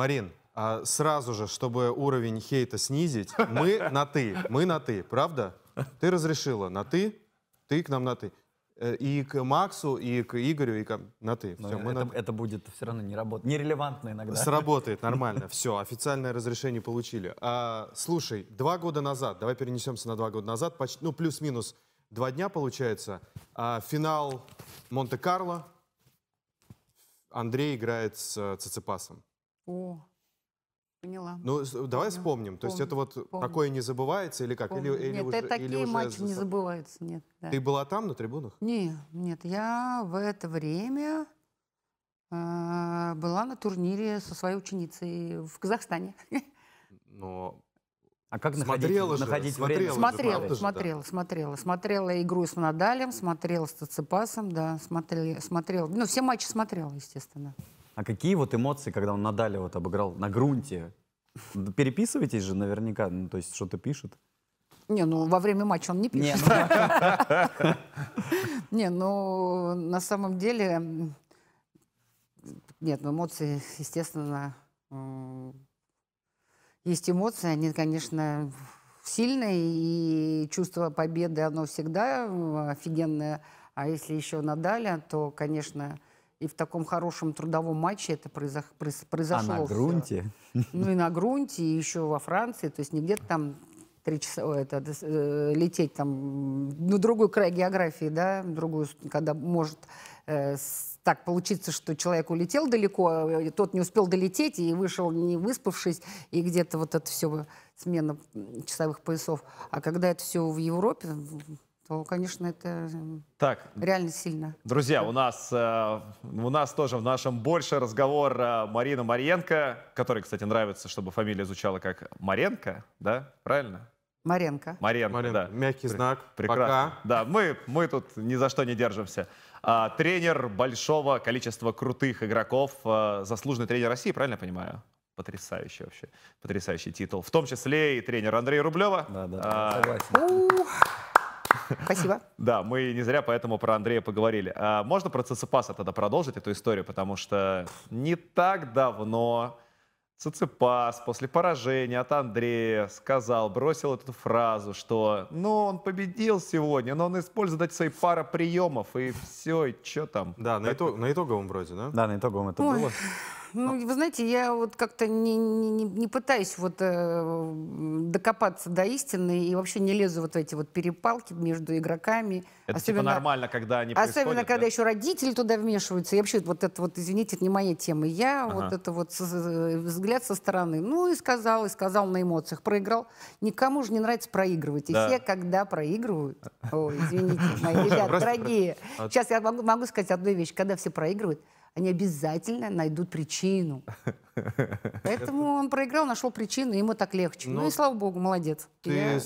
Марин, а сразу же, чтобы уровень хейта снизить, мы на «ты». Мы на «ты», правда? Ты разрешила на «ты», ты к нам на «ты». Э, И к Максу, и к Игорю, и к... на «ты». Все, мы это, на это будет все равно не работать. Нерелевантно иногда. Сработает нормально. Все, официальное разрешение получили. А, слушай, два года назад, давай перенесемся на два года назад, почти, ну, плюс-минус два дня получается. А, финал Монте-Карло. Андрей играет с э, Циципасом. О, поняла. Ну, давай Помню, вспомним. То есть помню, это вот помню. такое не забывается или как? Или, Помню. или нет, уже, это или такие уже матчи не за- забываются, нет. да. Ты была там на трибунах? Не, нет, я в это время э, была на турнире со своей ученицей в Казахстане. Но А как Смотрела находить, же, находить смотрела время? же, Смотрела, же, да? смотрела, смотрела. Смотрела игру с Надалем, смотрела с Циципасом, да, смотрела, смотрела. Ну, все матчи смотрела, естественно. А какие вот эмоции, когда он Надали вот обыграл на грунте? Да Переписываетесь же наверняка, ну, то есть что-то пишет? Не, ну во время матча он не пишет. ну, Не, ну на самом деле, нет, ну эмоции, естественно, есть эмоции, они, конечно, сильные, и чувство победы, оно всегда офигенное. А если еще Надаля, то, конечно, и в таком хорошем трудовом матче это произох- произ- а произошло. на грунте? Ну и на грунте, и еще во Франции, то есть не где-то там три часа это, э, лететь там, ну, другой край географии, да, другую, когда может э, так получиться, что человек улетел далеко, э, тот не успел долететь и вышел не выспавшись, и где-то вот это все смена часовых поясов. А когда это все в Европе, то, конечно, это Так, реально сильно. друзья, у нас, э, у нас тоже в нашем больше разговор э, Марина Марьенко, которой, кстати, нравится, чтобы фамилия звучала как Маренко, да? Правильно? Маренко. Маренко, Марин, да. мягкий знак. Прекрасно. Пока. Да, мы, мы тут ни за что не держимся. А, тренер большого количества крутых игроков, а, заслуженный тренер России, правильно я понимаю? Потрясающий вообще, потрясающий титул. В том числе и тренер Андрея Рублева. Да, да, А, согласен. Спасибо. да, мы не зря поэтому про Андрея поговорили. А можно про Циципаса тогда продолжить эту историю, потому что не так давно Циципас после поражения от Андрея сказал, бросил эту фразу, что ну он победил сегодня, но он использует эти свои пара приемов и все, и что там. Да, на, итог- на итоговом вроде, да? Да, на итоговом это Ой. было. Ну, вы знаете, я вот как-то не, не, не- пытаюсь вот э, докопаться до истины и вообще не лезу вот в эти вот перепалки между игроками. Это типа нормально, когда они Особенно, происходят, когда да? еще родители туда вмешиваются. И вообще, вот это вот, извините, это не моя тема. Я Ага. вот это вот взгляд со стороны. Ну, и сказал, и сказал на эмоциях. Проиграл. Никому же не нравится проигрывать. И Да. все, когда проигрывают, ой, извините, мои ребята дорогие. Сейчас я могу, могу сказать одну вещь. Когда все проигрывают, они обязательно найдут причину. Поэтому он проиграл, нашел причину, ему так легче. Ну, Ну, и слава богу, молодец. Ты Я-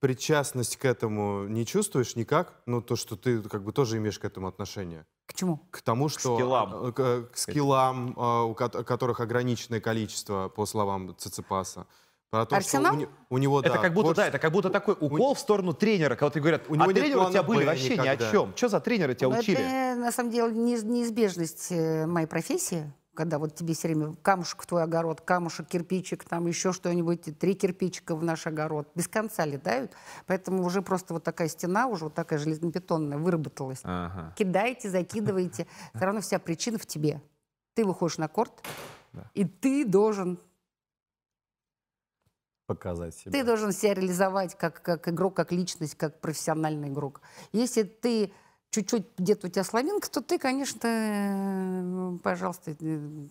причастность к этому не чувствуешь никак? Ну, то, что ты как бы тоже имеешь к этому отношение? К чему? К тому, что... скиллам. э, К, к скиллам, э, у ко- которых ограниченное количество, по словам Циципаса. Про то, Арсенал? что у, не- у него, Это да, как будто, творче- да, это как будто такой укол в сторону тренера, когда ты говорят, У а него нет тренеры у тебя были «Б» вообще ни никогда. о чем. Что за тренеры тебя Ну, учили? Это, на самом деле, неиз- неизбежность э, моей профессии, когда вот тебе все время камушек в твой огород, камушек, кирпичик, там еще что-нибудь, три кирпичика в наш огород, без конца летают. Поэтому уже просто вот такая стена, уже вот такая железнобетонная выработалась. Ага. Кидайте, закидывайте. Все равно вся причина в тебе. Ты выходишь на корт, Да. и ты должен, Показать себя. ты должен себя реализовать как, как игрок, как личность, как профессиональный игрок. Если ты чуть-чуть где-то у тебя слабинка, то ты, конечно, э, пожалуйста, э,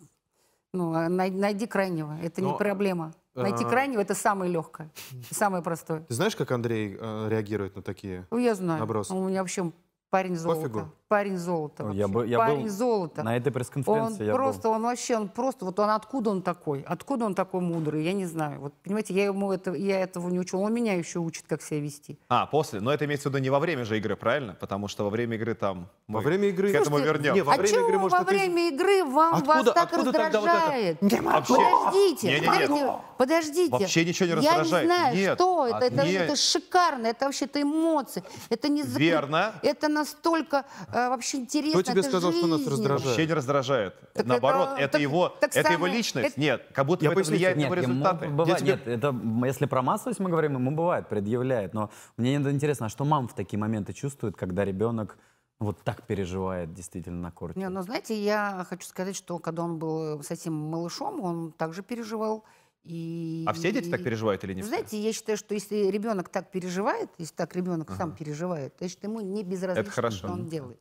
ну, а най- найди крайнего. Это не Но, проблема. Найти а, крайнего это самое легкое, самое простое. Ты знаешь, как Андрей э, реагирует на такие? Ну, я знаю. Наброс. Он у меня вообще парень золота. Пофигу. Парень золота. Я бы- я парень был золота. На этой Он пресс-конференции я был. просто, он вообще, он просто, вот он откуда он такой, откуда он такой мудрый, я не знаю. Вот, понимаете, я ему это, я этого не учу, он меня еще учит, как себя вести. А, после. Но это имеется в виду не во время же игры, правильно? Потому что во время игры там... Во время игры... К этому Слушайте, вернем. Не, во а время чего игры, может, во время игры вам вас Откуда- так откуда тогда вот это? раздражает? Вообще- Подождите, Не-не-не. подождите, подождите. Вообще ничего не Я раздражает. не знаю, Нет. что это. А, Это, нет. это шикарно, это вообще-то эмоции. Это не запре- Верно. Это настолько э, вообще интересно. тебе это сказал, что нас жизнь. раздражает? Вообще не раздражает. Так Наоборот, это- это, так- его, так это его самое- личность. это- Нет, как будто Я бы это поясню влияет на тебе. его Нет, ему результаты. бывает, тебе- нет, это если про массовость мы говорим, ему бывает, предъявляет. Но мне интересно, а что мам в такие моменты чувствует, когда ребенок вот так переживает действительно на корте? Не, ну, знаете, я хочу сказать, что когда он был совсем малышом, он также переживал. И, А все дети так и- переживают или не все? Знаете, я считаю, что если ребенок так переживает, если так ребенок сам переживает, значит, ему не безразлично, хорошо. что он делает.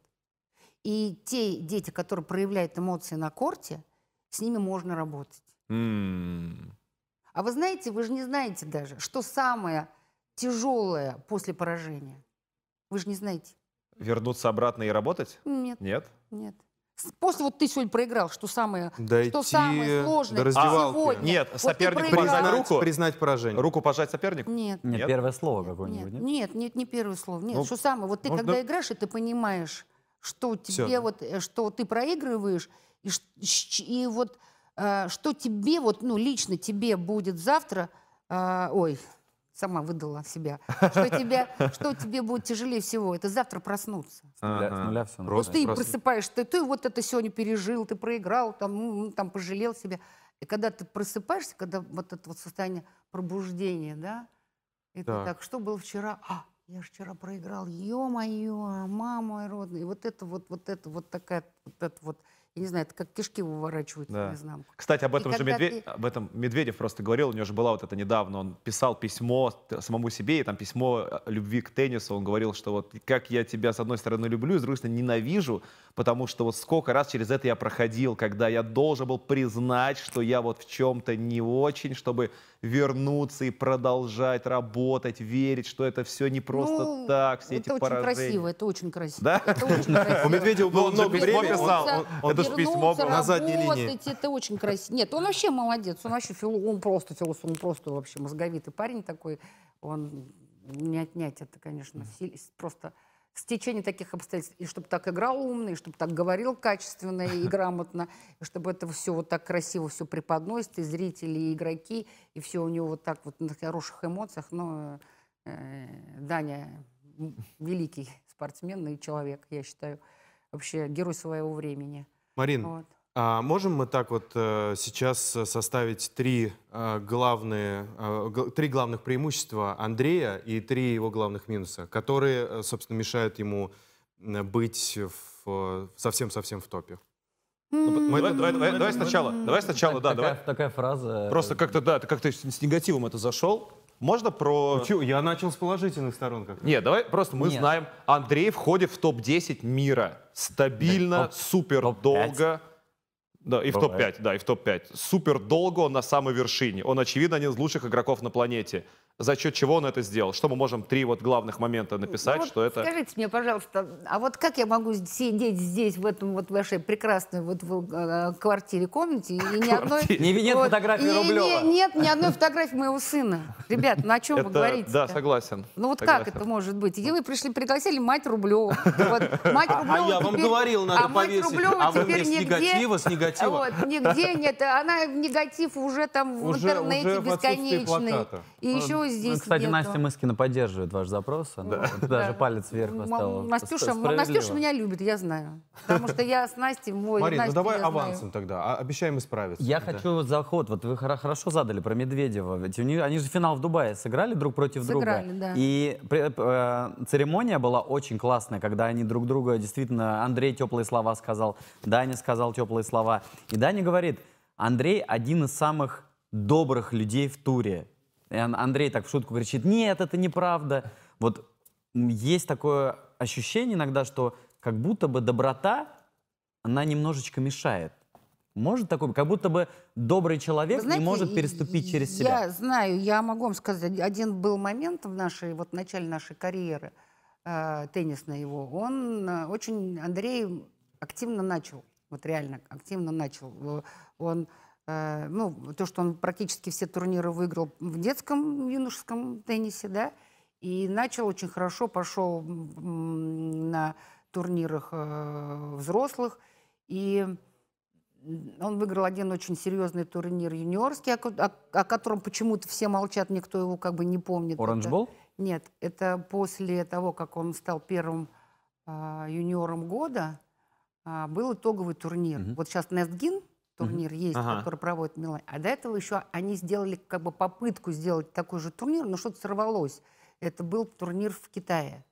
И те дети, которые проявляют эмоции на корте, с ними можно работать. М, А вы знаете, вы же не знаете даже, что самое тяжелое после поражения. Вы же не знаете. Вернуться обратно и работать? Нет, Нет? нет. После вот ты сегодня проиграл, что самое, Дойти что самое сложное до раздевалки. сегодня. Нет, Вот ты соперник проиграл. пожать Признать, руку? признать поражение. Руку пожать сопернику? Нет, Нет, Нет? первое слово какое-нибудь, нет? нет, нет, не первое слово. Нет, Ну, что самое, вот ты можно- когда играешь, и ты понимаешь, что тебе да. вот, э, что ты проигрываешь, и, и вот э, что тебе вот, ну лично тебе будет завтра, э, ой, сама выдала себя, что тебе, что тебе будет тяжелее всего, это завтра проснуться. С нуля, с нуля все Просто- ты просто- просыпаешься, ты, ты вот это сегодня пережил, ты проиграл, там, там пожалел себя. И когда ты просыпаешься, когда вот это вот состояние пробуждения, да, и ты Так. так, что было вчера? А, я же вчера проиграл, ё-моё, мама родная. И вот это вот, вот это вот такая, вот это вот, я не знаю, это как кишки выворачивают Да. наизнанку. Кстати, об И этом же когда Медве- ты- об этом Медведев просто говорил, у него же была вот это недавно, он писал письмо самому себе, и там письмо э, любви к теннису, он говорил, что вот как я тебя с одной стороны люблю, с другой стороны ненавижу, потому что вот сколько раз через это я проходил, когда я должен был признать, что я вот в чем-то не очень, чтобы вернуться и продолжать работать, верить, что это все не просто Ну, так, все это эти очень поражения. красиво, это очень красиво. Да? Это очень красиво. У Медведева Ну, было же много письмо времени. писал. Это ж письмо. На задней линии. Это очень красиво. Нет, он вообще молодец. Он вообще он просто философ, он просто вообще мозговитый парень такой. Он не отнять это, конечно, сил- просто стечение таких обстоятельств. И чтобы так играл умно, и чтобы так говорил качественно и грамотно, и чтобы это все вот так красиво все преподносит, и зрители, и игроки, и все у него вот так вот на хороших эмоциях. Но э, Даня великий спортсмен и человек, я считаю, вообще герой своего времени. Марин, Вот. А можем мы так вот э, сейчас э, составить три э, главные, три главных преимущества Андрея и три его главных минуса, которые, собственно, мешают ему быть совсем-совсем в топе? Ну, Мы давай, давай- давай- давай сначала, давай сначала, да, такая, давай. такая фраза. Просто как-то, да, ты как-то с негативом это зашел. Можно про... Чё, я начал с положительных сторон как Нет, давай просто мы Нет. знаем, Андрей входит в топ-10 мира. Стабильно, топ- супер топ-пять. долго. Да, и в Бывает. топ-5, да, и в топ-5. Супер долго он на самой вершине. Он, очевидно, один из лучших игроков на планете. За счет чего он это сделал? Что мы можем три вот главных момента написать, Ну вот что это... Скажите мне, пожалуйста, а вот как я могу сидеть здесь, в этом вот вашей прекрасной вот в, э, квартире, комнате, и ни одной... Не- нет вот, фотографии и не- Рублева. Нет ни одной фотографии моего сына. Ребят, ну о чем вы Это- говорите Да, согласен. Ну вот Согласен. как это может быть? И вы пришли, пригласили мать Рублева. Вот, мать А Рублева я вам теперь- говорил, надо а мать повесить. Рублева А вы теперь с нигде- негатива, с негатива. Вот, нигде нет. Она в негатив уже там в Уже- интернете уже бесконечный. И еще здесь Ну, кстати, нету. Настя Мыскина поддерживает ваш запрос. Она вот даже Да. палец вверх поставила. Настюша. Настюша меня любит, я знаю. Потому что я с Настей, мой Марин, ну Настю давай я знаю. авансом тогда, а- обещаем исправиться. Я Да. хочу заход. Вот вы хоро- хорошо задали про Медведева. Ведь у них, они же финал в Дубае сыграли друг против Сыграли, друга. да. И при- э, церемония была очень классная, когда они друг друга действительно Андрей теплые слова сказал, Даня сказал теплые слова. И Даня говорит, Андрей один из самых добрых людей в туре. И Ан- Андрей так в шутку кричит, нет, это неправда. Вот есть такое ощущение иногда, что как будто бы доброта, она немножечко мешает. Может такое, как будто бы добрый человек Вы знаете, не может переступить через себя. Я знаю, я могу вам сказать, один был момент в нашей, вот в начале нашей карьеры э, теннисной его, он э, очень, Андрей активно начал, вот реально активно начал. Э, Он, ну, то, что он практически все турниры выиграл в детском юношеском теннисе, да, и начал очень хорошо, пошел на турнирах э, взрослых, и Он выиграл один очень серьезный турнир юниорский, о, о- о котором почему-то все молчат, никто его как бы не помнит. Оранж Это- Бол? Нет, это после того, как он стал первым а, юниором года а, был итоговый турнир. Мгм. Вот сейчас Нестгин турнир есть, Ага. который проводит в Милане. А до этого еще они сделали как бы попытку сделать такой же турнир, но что-то сорвалось. Это был турнир в Китае.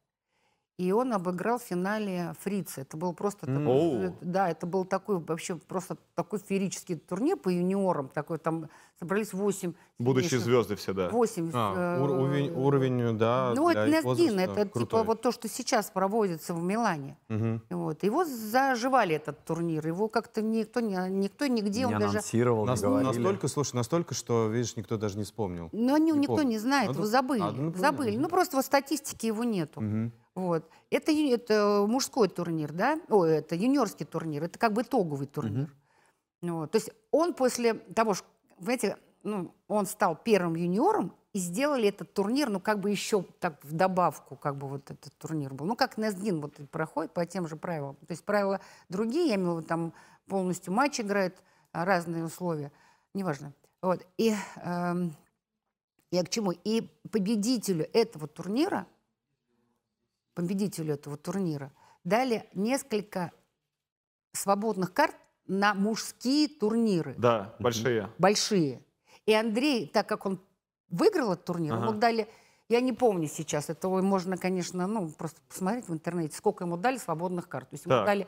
И он обыграл в финале Фрица. Это был просто М. такой, э, да, это был такой вообще просто такой феерический турнир по юниорам. Такой там собрались 8 Будущие звезды все, да. 8 А, ур- уровень, уровень, да, ну, это возраста это типа крутой. вот то, что сейчас проводится в Милане. Мгм. Вот. Его заживали этот турнир. Его как-то никто, не, никто нигде, Не он даже... анонсировал, не Нас- настолько, слушай, настолько, что, видишь, никто даже не вспомнил. Ну, они, Не никто помню. не знает, Надо- его забыли. надо напоминать. забыли. Ну, просто в статистике его нету. Мгм. Вот. Это, это мужской турнир, да? Ой, это юниорский турнир. Это как бы итоговый турнир. Вот. То есть он после того, что, знаете, ну, он стал первым юниором, и сделали этот турнир, ну, как бы еще так в добавку, как бы вот этот турнир был. Ну, как Несдин вот проходит по тем же правилам. То есть правила другие, я имею в виду, там полностью матч играет, а, разные условия. Неважно. Вот. И эм, я к чему? И победителю этого турнира, победителю этого турнира, дали несколько свободных карт на мужские турниры Да, большие. большие. И Андрей, так как он выиграл этот турнир, Ага. ему дали, я не помню сейчас, это можно, конечно, ну, просто посмотреть в интернете, сколько ему дали свободных карт. То есть ему Так. дали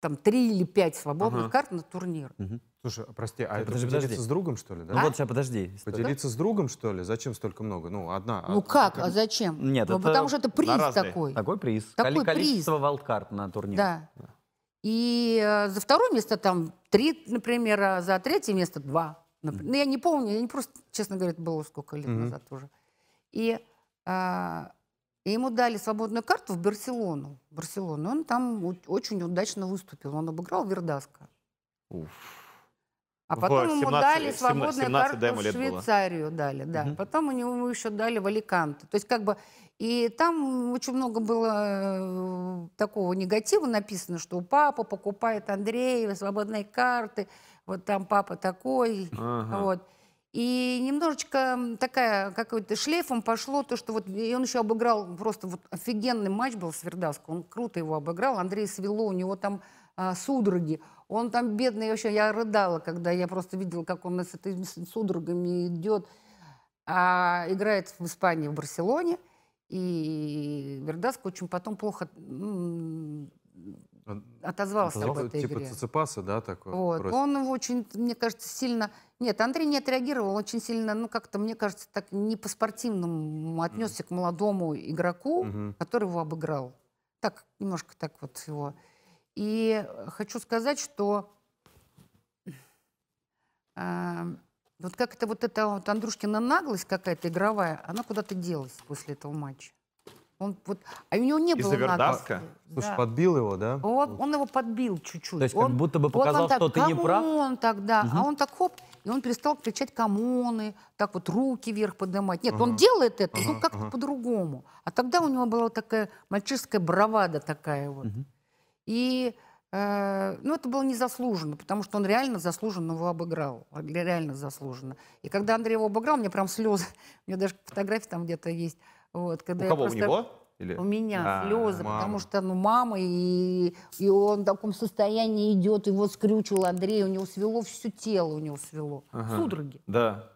там три или пять свободных Ага. карт на турнир. Слушай, а прости, а это Подожди, поделиться подожди. с другом, что ли, да? Ну вот сейчас подожди. Поделиться с другом, что ли? Зачем столько много? Ну, одна. Ну а- как, а зачем? Нет, ну, это потому что это приз такой. Такой приз. Такой Коли- приз. Количество валдкарт на турнире. Да. И э, за второе место там три, например, а за третье место два. Ну, я не помню, я не просто, честно говоря, это было сколько лет Мгм. назад уже. И, а, и ему дали свободную карту в Барселону. Барселону. Он там у- очень удачно выступил. Он обыграл Вердаска. А В потом ему 17 дали 17 свободную 17, карту да, ему в лет было. Швейцарию дали, да. Мгм. Потом они ему еще дали в Аликанте. То есть как бы и там очень много было э, такого негатива написано, что папа покупает Андреева свободные карты, вот там папа такой, Ага. вот. И немножечко такая, какой-то шлейфом пошло то, что вот и он еще обыграл, просто вот офигенный матч был с Вердаском, он круто его обыграл, Андрей свело, у него там а, судороги, он там бедный вообще, я рыдала, когда я просто видела, как он с этими судорогами идет, а играет в Испании, в Барселоне, и Вердаск очень потом плохо м, отозвался об Типа- этой Типа игре. Циципаса, да, такой? Вот. бросил? Он его очень, мне кажется, сильно... Нет, Андрей не отреагировал, очень сильно, ну, как-то, мне кажется, так не по-спортивному отнесся к молодому игроку, Мгм. который его обыграл. Так, немножко так вот его. И хочу сказать, что а, вот как это вот эта вот Андрушкина наглость какая-то игровая, она куда-то делась после этого матча. Он вот, а у него не Из-за было наглости. Слушай, Да. подбил его, да? Он, он его подбил чуть-чуть. То есть как Он- будто бы вот он показал, так, что ты не прав? «Come on!» тогда, Мгм. а он так хоп, и он перестал кричать камоны, так вот руки вверх поднимать. Нет, он делает это, ну ага, как-то ага. по-другому. А тогда у него была такая мальчишеская бравада такая вот. Мгм. И э, ну, это было незаслуженно, потому что он реально заслуженно его обыграл. Реально заслуженно. И когда Андрей его обыграл, мне прям слезы. У меня даже фотографии там где-то есть. Вот, когда У я кого? У просто- него? Или? у меня А, слезы, мама. потому что, ну, мама, и, и он в таком состоянии идет, его скрючил Андрей, у него свело все тело, у него свело. Ага. Судороги. Да.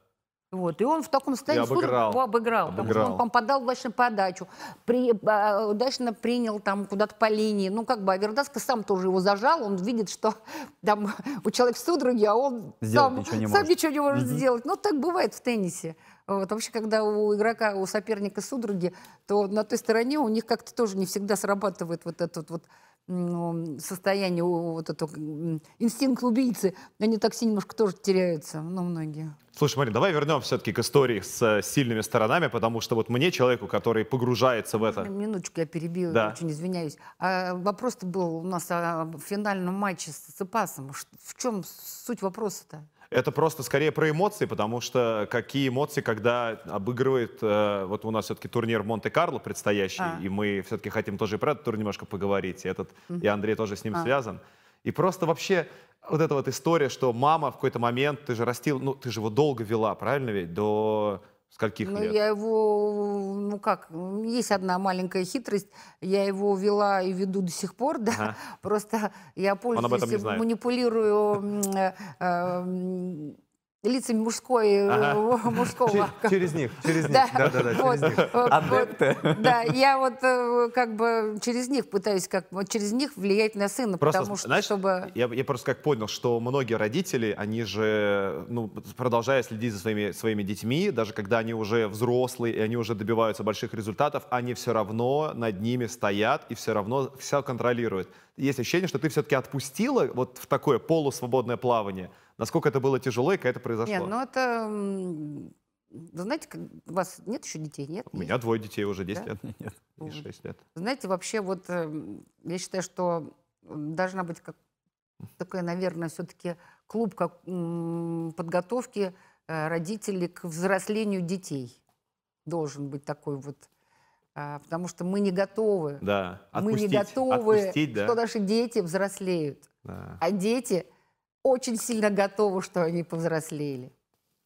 Вот, и он в таком состоянии обыграл. его обыграл, потому что Обыграл. он попадал удачно подачу, при, а, удачно принял там куда-то по линии. Ну, как бы, а Вердаска сам тоже его зажал, он видит, что там у человека судороги, а он Сделать сам, ничего не сам может. ничего не может сделать. Ну, так бывает в теннисе. Вот. Вообще, когда у игрока, у соперника судороги, то на той стороне у них как-то тоже не всегда срабатывает вот этот вот состояние, вот это инстинкт убийцы. Они так все немножко тоже теряются, ну, многие. Слушай, Марин, давай вернем все-таки к истории с э, сильными сторонами, потому что вот мне, человеку, который погружается в это, Минуточку, я перебила, Да. очень извиняюсь. А вопрос-то был у нас о финальном матче с Цепасом. В чем суть вопроса-то? Это просто скорее про эмоции, потому что какие эмоции, когда обыгрывает, э, вот у нас все-таки турнир Монте-Карло предстоящий, А. и мы все-таки хотим тоже и про этот тур немножко поговорить, и, этот, и Андрей тоже с ним А. связан. И просто вообще вот эта вот история, что мама в какой-то момент, ты же растил, ну ты же его долго вела, правильно ведь, до Скольких Ну, лет? я его, ну как, есть одна маленькая хитрость. Я его вела и веду до сих пор, да. Ага. Просто я пользуюсь, манипулирую э, э, м, лицами мужской, э, Ага. мужского. Че- Через них, через них. Да, Да, да, да, вот, через них. вот, Адепты. Да, я вот э, как бы через них пытаюсь, как вот через них влиять на сына, Просто, потому что, знаешь, чтобы... я, я просто как понял, что многие родители, они же, ну, продолжая следить за своими, своими детьми, даже когда они уже взрослые, и они уже добиваются больших результатов, они все равно над ними стоят и все равно все контролируют. Есть ощущение, что ты все-таки отпустила вот в такое полусвободное плавание. Насколько это было тяжело и как это произошло? Нет, ну это... Вы знаете, как- у вас нет еще детей, нет? У меня двое детей уже 10 Да? лет Нет. и Вот. 6 лет. Знаете, вообще вот эм, я считаю, что должна быть как такой, наверное, все-таки клуб как, подготовки э, родителей к взрослению детей. Должен быть такой вот. А, Потому что мы не готовы. Да, мы не отпустить, готовы, отпустить, да. что наши дети взрослеют. Да. А дети очень сильно готовы, что они повзрослели.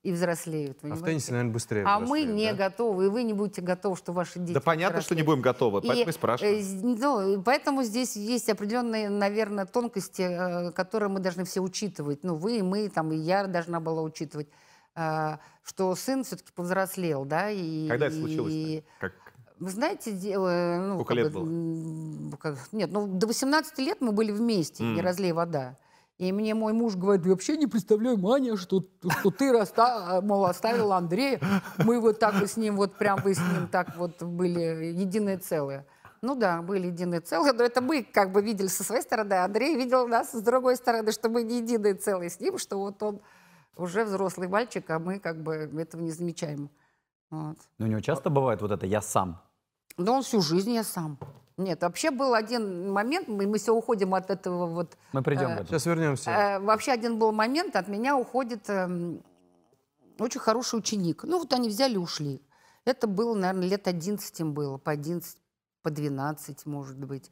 И взрослеют. А в понимаете? теннисе, наверное, быстрее А мы взрослеют, не да? готовы, и вы не будете готовы, что ваши дети Да понятно, что не взрослеют. будем готовы, И, поэтому и спрашиваем. э, ну, поэтому здесь есть определенные, наверное, тонкости, э, которые мы должны все учитывать. Ну, вы, и мы, там, и я должна была учитывать, э, что сын все-таки повзрослел, да, и... Когда это и- случилось? Как... Вы знаете, ну, Сколько лет бы, было? как- нет, ну, до 18 лет мы были вместе, не М. разлей вода. И мне мой муж говорит, «Я вообще не представляю, Маня, что, что ты, раста, мол, оставила Андрея. Мы вот так вот с ним, вот прям вы с ним так вот были единое целое. Ну да, были единое целое, но это мы как бы видели со своей стороны, а Андрей видел нас с другой стороны, что мы не единое целое с ним, что вот он уже взрослый мальчик, а мы как бы этого не замечаем. Вот. Но у него часто бывает вот это «я сам». Да он всю жизнь я сам. Нет, вообще был один момент, мы, мы все уходим от этого вот. Мы придем Э, к этому. Сейчас вернемся. э, вообще один был момент, от меня уходит эм, очень хороший ученик. Ну вот они взяли и ушли. Это было, наверное, лет 11 им было, по 11, по 12, может быть.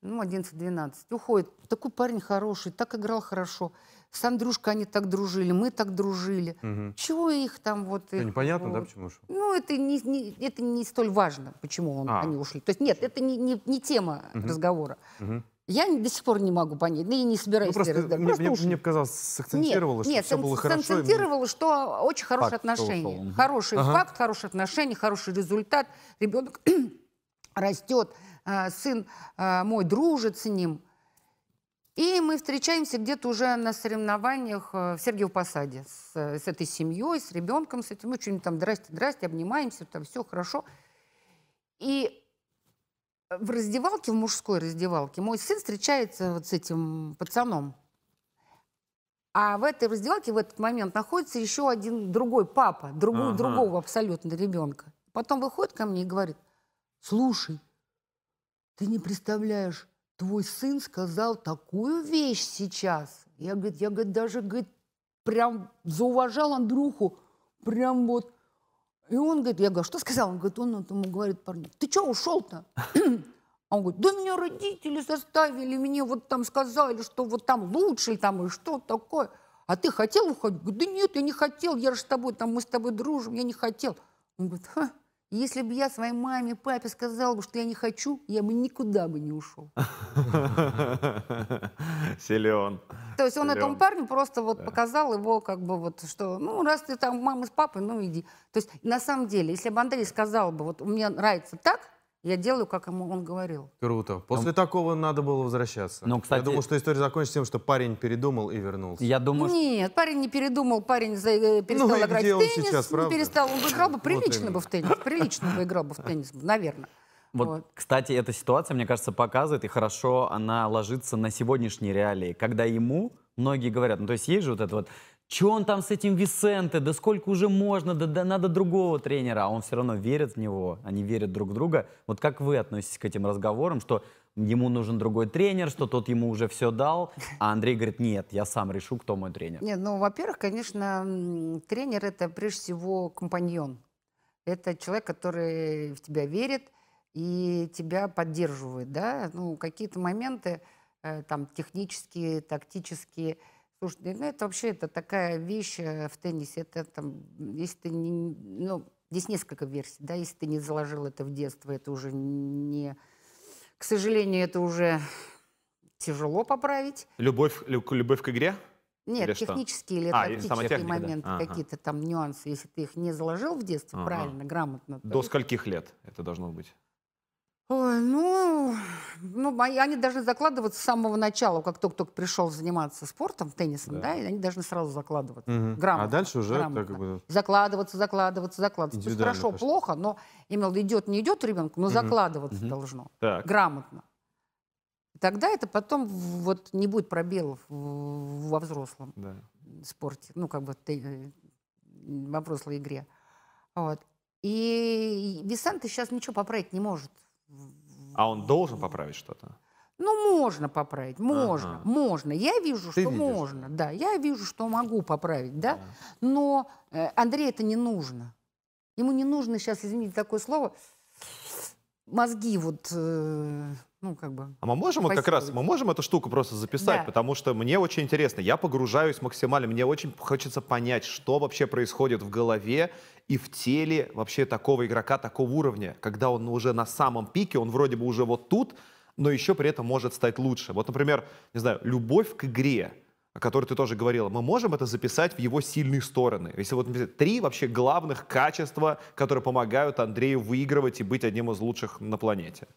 Ну, 11-12. Уходит. Такой парень хороший, так играл хорошо. С Андрюшкой они так дружили, мы так дружили. Мгм. Чего их там вот... Что, их непонятно, да, вот- почему ушел? ну, это не, не- это не столь важно, почему он- А. они ушли. То есть нет, это не, не, не тема разговора. Мгм. Я до сих пор не могу понять, да и не собираюсь Ну, просто разговаривать. мне, Просто мне, ушли. мне показалось, сакцентировало, нет, что все было хорошо. и сакцентировала, что очень хорошие Факт, что отношения. ушел. Хороший Ага. факт, хорошие отношения, хороший результат. Ребенок растет, а, сын а, мой дружит с ним. И мы встречаемся где-то уже на соревнованиях э, в Сергиев Посаде с, э, с этой семьей, с ребенком, с этим. Мы что-нибудь там, здрасте, здрасте, обнимаемся, там все хорошо. И в раздевалке, в мужской раздевалке, мой сын встречается вот с этим пацаном. А в этой раздевалке в этот момент находится еще один другой папа, другу- Ага. другого абсолютно ребенка. Потом выходит ко мне и говорит, слушай, ты не представляешь, твой сын сказал такую вещь сейчас. Я, говорит, я говорит, даже говорит, прям зауважал Андрюху, прям вот. И он говорит, я говорю, что сказал? Он говорит, он вот ему говорит парню, ты что ушел-то? А он говорит, да меня родители заставили, мне вот там сказали, что вот там лучше, там и что такое. А ты хотел уходить? Говорит, да нет, я не хотел, я же с тобой, там мы с тобой дружим, я не хотел. Он говорит, «Ха, если бы я своей маме, папе сказал бы, что я не хочу, я бы никуда бы не ушел. Силен. То есть он Силен. этому парню просто вот показал его, как бы вот, что, ну, раз ты там мама с папой, ну, иди. То есть на самом деле, если бы Андрей сказал бы, вот мне нравится так, я делаю, как ему он говорил. Круто. После такого надо было возвращаться. Ну, кстати- Я думал, что история закончится тем, что парень передумал и вернулся. Я думаю, что Нет, парень не передумал, парень за- э, перестал Ну, играть где в он теннис, сейчас, не правда? перестал, он бы играл бы прилично именно. бы в теннис, прилично бы играл бы в теннис, наверное. Вот, Вот. кстати, эта ситуация, мне кажется, показывает, и хорошо она ложится на сегодняшние реалии, когда ему многие говорят, ну то есть есть же вот это вот, что он там с этим Висенте, да сколько уже можно, да, да надо другого тренера, а он все равно верит в него, они верят друг в друга. Вот как вы относитесь к этим разговорам, что ему нужен другой тренер, что тот ему уже все дал, а Андрей говорит, нет, я сам решу, кто мой тренер. Нет, ну, во-первых, конечно, тренер это прежде всего компаньон. Это человек, который в тебя верит и тебя поддерживает, да. Ну, какие-то моменты э, там технические, тактические. Слушай, ну это вообще это такая вещь э, в теннисе. Это там, если ты не, ну, Здесь несколько версий, да, если ты не заложил это в детство, это уже не... К сожалению, это уже тяжело поправить. Любовь, лю- любовь к игре? Нет, Или что? технические или А, или сама тактические техника, да. моменты, Ага. какие-то там нюансы, если ты их не заложил в детстве Ага. правильно, грамотно. то До их- скольких лет это должно быть? Ой, ну, ну, они должны закладываться с самого начала, как только-только пришел заниматься спортом, теннисом, Да. да, и они должны сразу закладываться. Мгм. Грамотно. А дальше уже грамотно. как бы... Закладываться, закладываться, закладываться. То есть хорошо, пошло. плохо, но имел идет, не идет ребенку, но закладываться Мгм. должно. Так. Грамотно. Тогда это потом вот не будет пробелов во взрослом Да. спорте, ну, как бы э, во взрослой игре. Вот. И Висанта сейчас ничего поправить не может. А он должен поправить что-то? Ну, можно поправить, можно, Ага. можно. Я вижу, Ты что видишь. можно, да. Я вижу, что могу поправить, да. Но э, Андрею это не нужно. Ему не нужно сейчас, извините такое слово, мозги вот, э, ну, как бы... А мы можем вот как раз, Спасибо. мы можем эту штуку просто записать, Да. потому что мне очень интересно. Я погружаюсь максимально, мне очень хочется понять, что вообще происходит в голове и в теле вообще такого игрока такого уровня, когда он уже на самом пике, он вроде бы уже вот тут, но еще при этом может стать лучше. Вот, например, не знаю, любовь к игре, о которой ты тоже говорила, мы можем это записать в его сильные стороны. Если вот например, три вообще главных качества, которые помогают Андрею выигрывать и быть одним из лучших на планете.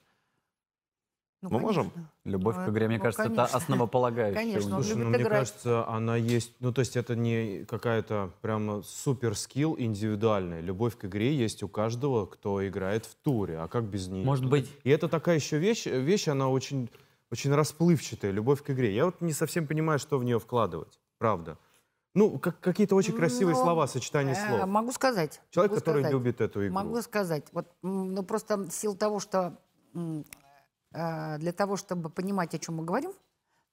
Ну, Мы можем? конечно. Любовь Ну, к игре, мне ну, кажется, это конечно. основополагающее. Конечно. Слушай, ну, мне играть. кажется, она есть, ну, то есть это не какая-то прямо супер скилл индивидуальная. Любовь к игре есть у каждого, кто играет в туре, а как без нее? Может быть, И это такая еще вещь, вещь, она очень, очень расплывчатая, любовь к игре. Я вот не совсем понимаю, что в нее вкладывать, правда. Ну, как, какие-то очень красивые Ну, слова, сочетание Э, слов. Могу сказать. Человек, могу который сказать. любит эту игру. Могу сказать. Вот, ну, просто в силу того, что э, для того, чтобы понимать, о чем мы говорим,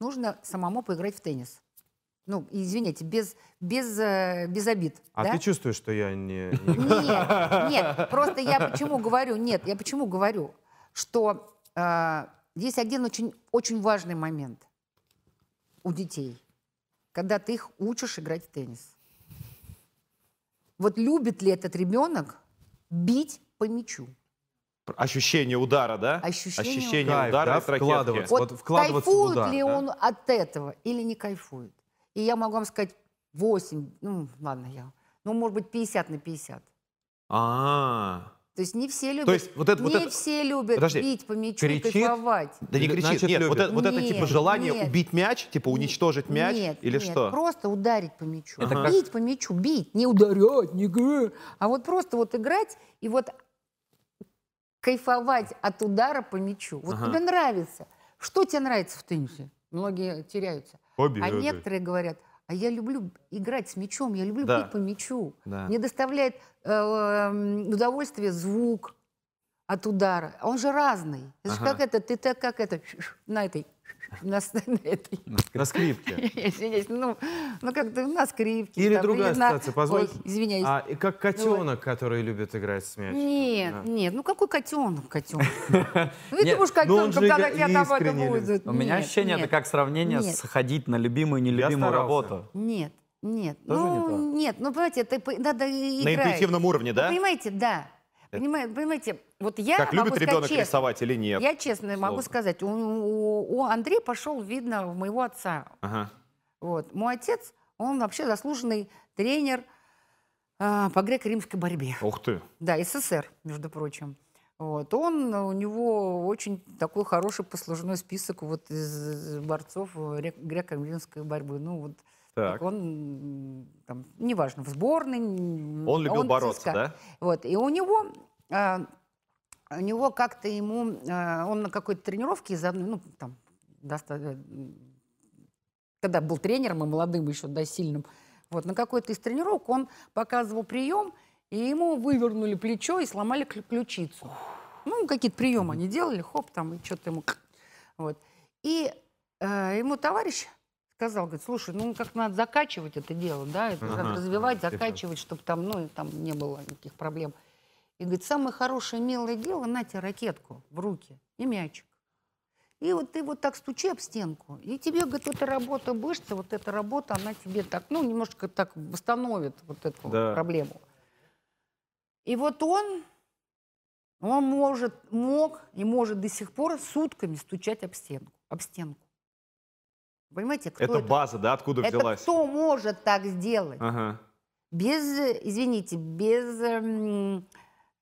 нужно самому поиграть в теннис. Ну, извините, без, без, э, без обид. А да? ты чувствуешь, что я не... не- Нет, нет, просто я почему говорю, нет, я почему говорю, что э, есть один очень, очень важный момент у детей, когда ты их учишь играть в теннис. Вот любит ли этот ребенок бить по мячу? Ощущение удара, да? Ощущение Ощущение Кайф, удара да, из ракетки. вкладываться. Вот, Вот вкладываться в кайфует удар, ли да? он от этого или не кайфует? И я могу вам сказать 8, ну ладно, я, ну может быть 50 на 50. А, То есть не все любят, То есть вот это- вот не это- все любят Подожди, бить по мячу кричит? кайфовать. да не кричит. значит, Нет, вот любит. это, вот это типа Нет, желание нет. убить мяч, типа уничтожить мяч нет, или нет, что? Просто ударить по мячу. Это как- Бить по мячу, бить, не ударять, не г- а вот просто вот играть и вот кайфовать от удара по мячу. Вот Ага. тебе нравится. Что тебе нравится в теннисе? Многие теряются. А Победы. некоторые говорят, а я люблю играть с мячом, я люблю Да. бить по мячу. Да. Мне доставляет э, м, удовольствие звук от удара. Он же разный. Это же Ага. как это, ты так как это, на этой, на, на этой, На скрипке. извиняюсь, ну, ну как-то на скрипке. Или там, другая на- ситуация, позволь. Ой, извиняюсь. А, как котенок, который любит играть с мячиком. Нет, Да. нет, ну какой котенок, котенок? Ну ты будешь ну котенком, же когда тебе там это будет. У меня ощущение, это как сравнение с ходить на любимую и нелюбимую работу. Нет, нет. Тоже не ну, то? нет, ну, понимаете, это надо и На играть. интуитивном уровне, да? Вы понимаете, да. Понимаете, понимаете, вот я Как могу любит сказать ребенок честно, рисовать или нет? Я честно могу Слово. сказать, у, у, у Андрея пошел, видно, в моего отца. Ага. Вот. Мой отец, он вообще заслуженный тренер а, по греко-римской борьбе. Ух ты. Да, СССР, между прочим. Вот. Он, у него очень такой хороший послужной список вот из борцов ре- греко-римской борьбы. Ну, вот Так. он, м, там, неважно, в сборной. Он любил бороться, ЦСКА. да? Вот, и у него, а, у него как-то ему, а, он на какой-то тренировке из одной, ну, там, доста- э, когда был тренером и молодым еще, да, сильным, вот, на какой-то из тренировок он показывал прием, и ему вывернули плечо и сломали клю- ключицу. Ну, какие-то приемы они делали, хоп, там, и что-то ему... Вот. И э, ему товарищ сказал, говорит, слушай, ну, как надо закачивать это дело, да, это надо Ага. развивать, Типа. закачивать, чтобы там, ну, там не было никаких проблем. И говорит, самое хорошее, милое дело, на тебе ракетку в руки и мячик. И вот ты вот так стучи об стенку, и тебе, говорит, эта работа мышцы, вот эта работа, она тебе так, ну, немножко так восстановит вот эту Да. проблему. И вот он, он может, мог и может до сих пор сутками стучать об стенку. Об стенку. Понимаете, кто Это это? база, да, откуда Это взялась? кто может так сделать? Ага. Без, э, извините, без эм,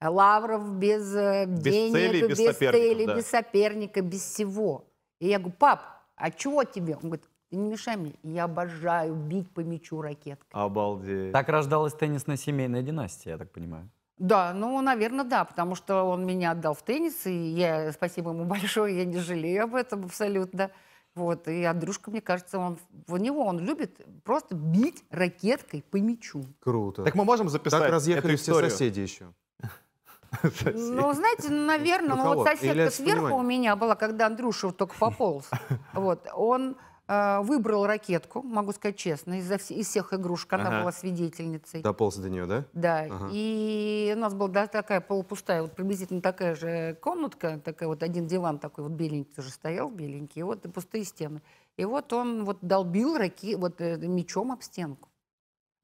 лавров, без, э, Без денег, цели, без без цели, да. без соперника, без всего. И я говорю, пап, а чего тебе? Он говорит, ты не мешай мне, я обожаю бить по мячу ракеткой. Обалдеть. Так рождалась теннисная семейная династия, я так понимаю. Да, ну, наверное, да, потому что он меня отдал в теннис, и я, спасибо ему большое, я не жалею об этом абсолютно. Вот, и Андрюшка, мне кажется, он, в него он любит просто бить ракеткой по мячу. Круто. Так мы можем записать Так разъехались все соседи еще. Ну, знаете, наверное, У ну вот соседка сверху у меня была, когда Андрюша вот только пополз. Вот, он выбрал ракетку, могу сказать честно, из, из всех игрушек она Ага. была свидетельницей. Дополз до нее, да? Да, Ага. и у нас была да, такая полупустая, вот приблизительно такая же комнатка, такая вот один диван такой вот беленький тоже стоял, беленький, и вот и пустые стены. И вот он вот долбил раки, вот э, мечом об стенку.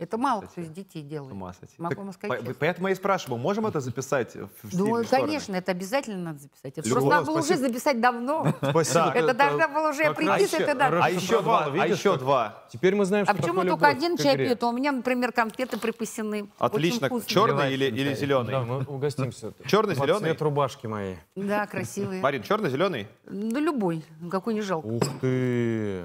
Это мало кто Кстати, из детей делает. ума сойти. Могу Так вам сказать по-. Поэтому я и спрашиваю, можем это записать в Ну, стильные стороны? конечно, это обязательно надо записать. Это Любовь, просто надо было уже записать давно. Спасибо. Это должна была уже прийти с этой. А еще два, а еще два. Теперь мы знаем, А что почему такое только один чай пьет? А У меня, например, конфеты припасены. Отлично. Черный или, зеленый? Да, мы угостимся. Черный, зеленый? цвет рубашки моей. Да, красивые. Марин, черный, зеленый? Ну, любой, какой не жалко. Ух ты.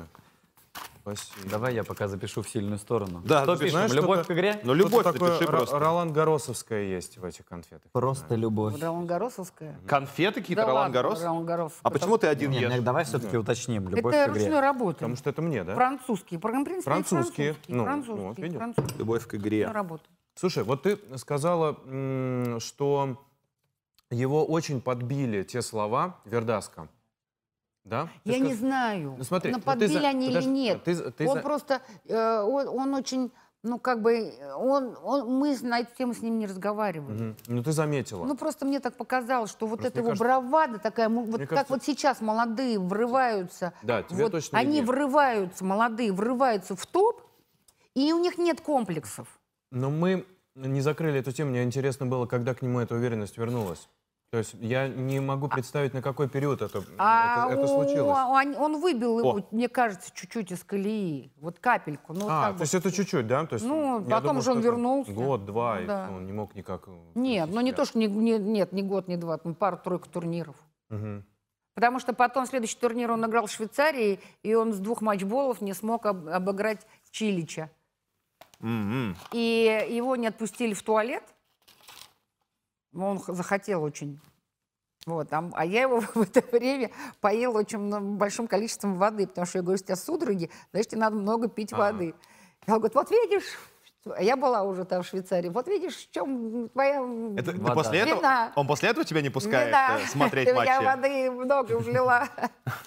Спасибо. Давай я пока запишу в сильную сторону. Да, Что ты пишем? знаешь, Любовь к игре? Ну, любовь такое напиши Ро- просто. Ролан Гаросовская есть в этих конфетах. Просто любовь. Ролан Гаросовская. Конфеты какие-то, Да Ролан Гарос? Ролан Гарос. А почему ты один Нет, ешь? нет, давай все-таки уточним. Любовь Это к игре. ручной работы. Потому что это мне, да? Принципе, Французские. французский. Ну, французский, вот, видишь. французский. Любовь к игре. Работы. Слушай, вот ты сказала, что его очень подбили те слова Вердаска. Да? Ты Я не сказ- знаю, Ну, смотри, на ну, ты подбили за- они или подожди, нет. ты ты он за- просто, э, он, он очень, ну как бы, он, он, мы на эту тему с ним не разговаривали. Мгм. Ну, ты заметила. Ну, просто мне так показалось, что вот Просто эта его кажется- бравада такая, вот мне как кажется- вот сейчас молодые врываются, Да, тебе вот точно они виднее. врываются, молодые, врываются в топ, и у них нет комплексов. Но мы не закрыли эту тему. Мне интересно было, когда к нему эта уверенность вернулась. То есть я не могу представить, на какой период это, А это, это случилось. он, он выбил его, О. мне кажется, чуть-чуть из колеи, вот капельку. Ну, вот а, как то бы. есть это чуть-чуть, да? То есть, Ну, потом думал, же он вернулся. Год, два, Да. он не мог никак... э, Нет, ну не то, что не, не- нет, не год, не два, там пару-тройку турниров. Мгм. Потому что потом следующий турнир он играл в Швейцарии, и он с двух матчболов не смог об- обыграть Чилича. М-м. И его не отпустили в туалет. Но Он захотел очень. Вот, а, а я его в это время поел очень большим количеством воды, потому что я говорю, у тебя судороги, значит, тебе надо много пить Ага. воды. И он говорит, вот видишь, а я была уже там в Швейцарии, вот видишь, в чем твоя Это Вода. после этого? Вина. Он после этого тебя не пускает вина. э, смотреть Я матчи? воды много влила.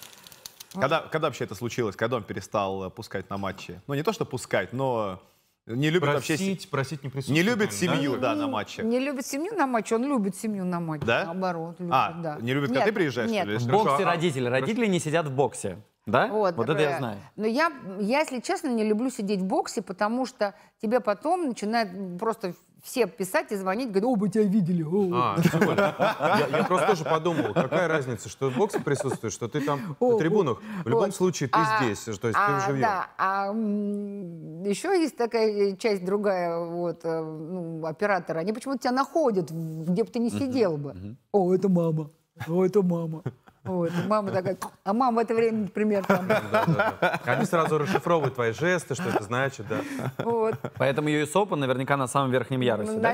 Когда, когда вообще это случилось? Когда он перестал э, пускать на матчи? Ну, не то, что пускать, но не любит вообще... се- Просить, просить не Не присутствовать. любит да? семью, да, на матче. Не любит семью на матче, он любит семью на матче. Да? Наоборот, любит, А, да. не любит, когда Нет, ты приезжаешь, нет. В Хорошо, боксе а- родители. Родители не сидят в боксе. Да? Вот, Вот это я знаю. Но я, я, если честно, не люблю сидеть в боксе, потому что тебе потом начинают просто все писать и звонить, говорят, о, мы тебя видели. о». А, я, я просто тоже подумал, какая разница, что в боксе присутствуешь, что ты там на О, трибунах. В любом вот. случае ты А- здесь, то есть а, ты живьем. Да, а еще есть такая часть другая, вот, э, ну, оператора. Они почему-то тебя находят, где бы ты не сидел бы. О, это мама. О, это мама. Вот, и мама такая, а мама в это время, например, там. Они сразу расшифровывают твои жесты, что это значит, да. вот. Поэтому US Open наверняка на самом верхнем ярусе, На да?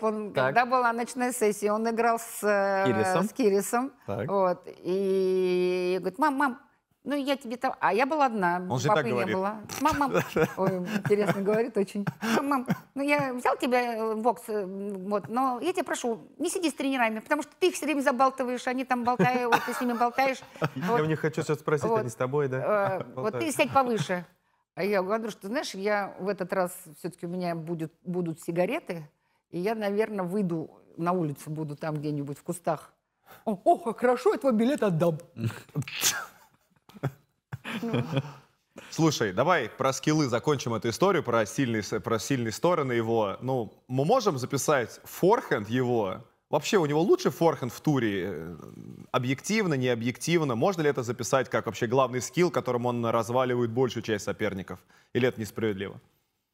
Он, Так. когда была ночная сессия, он играл с э, Кирисом. с Кирисом. Так. Вот, и говорит, мам, мам, ну я тебе там... А я была одна, Он же папы так не говорит. было. Мам, мам, ой, интересно говорит очень. Мам, мам, ну я взял тебя э, в бокс, э, вот, но я тебя прошу, не сиди с тренерами, потому что ты их все время забалтываешь, они там болтают, вот ты с ними болтаешь. Я Вот. у них хочу сейчас спросить, Вот. они с тобой, да? Э, Вот ты сядь повыше. А я говорю, Андрюш, ты знаешь, я в этот раз все-таки у меня будет, будут сигареты, и я, наверное, выйду на улицу, буду там где-нибудь в кустах. О, о, хорошо, я твой билет отдам. Ну, Слушай, давай про скиллы закончим эту историю, про сильные, про сильные стороны его. Ну, мы можем записать форхенд его? Вообще, у него лучший форхенд в туре? Э, Объективно, не объективно? Можно ли это записать как вообще главный скилл, которым он разваливает большую часть соперников? Или это несправедливо?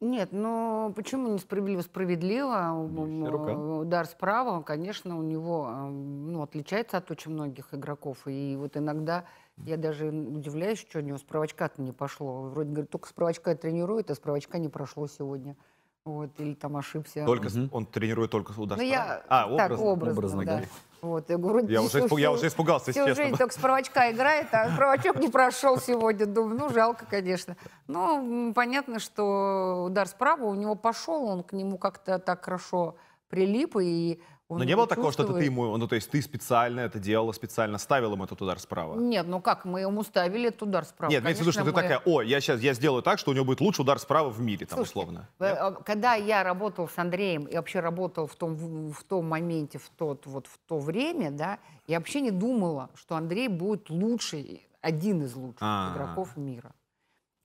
Нет, ну почему несправедливо? Справедливо. Мощная рука. М, Удар справа, конечно, у него м, ну, отличается от очень многих игроков. И вот иногда я даже удивляюсь, что у него справочка-то не пошло. Вроде говорит, только справочка тренирует, а справочка не прошло сегодня. Вот, или там ошибся. Только с- он тренирует только удар Ну, я А, так, образно. образно, Образно, да. да. Вот, я, говорю, Я уже, испуг- я уже испугался, Всю честно. жизнь только справочка играет, а справочок не прошел сегодня. Думаю, ну, жалко, конечно. Но понятно, что удар справа у него пошел, он к нему как-то так хорошо прилип, и он Но не было такого, что это ты ему, ну то есть ты специально это делала, специально ставил ему этот удар справа? Нет, ну как, мы ему ставили этот удар справа. Нет, имеется в виду, что ты Конечно, мы- такая, о, я сейчас я сделаю так, что у него будет лучший удар справа в мире, там, Слушайте, условно. э, э, Когда я работал с Андреем и вообще работал в том, в в том моменте, в, тот, вот, в то время, да, я вообще не думала, что Андрей будет лучший, один из лучших А. игроков мира.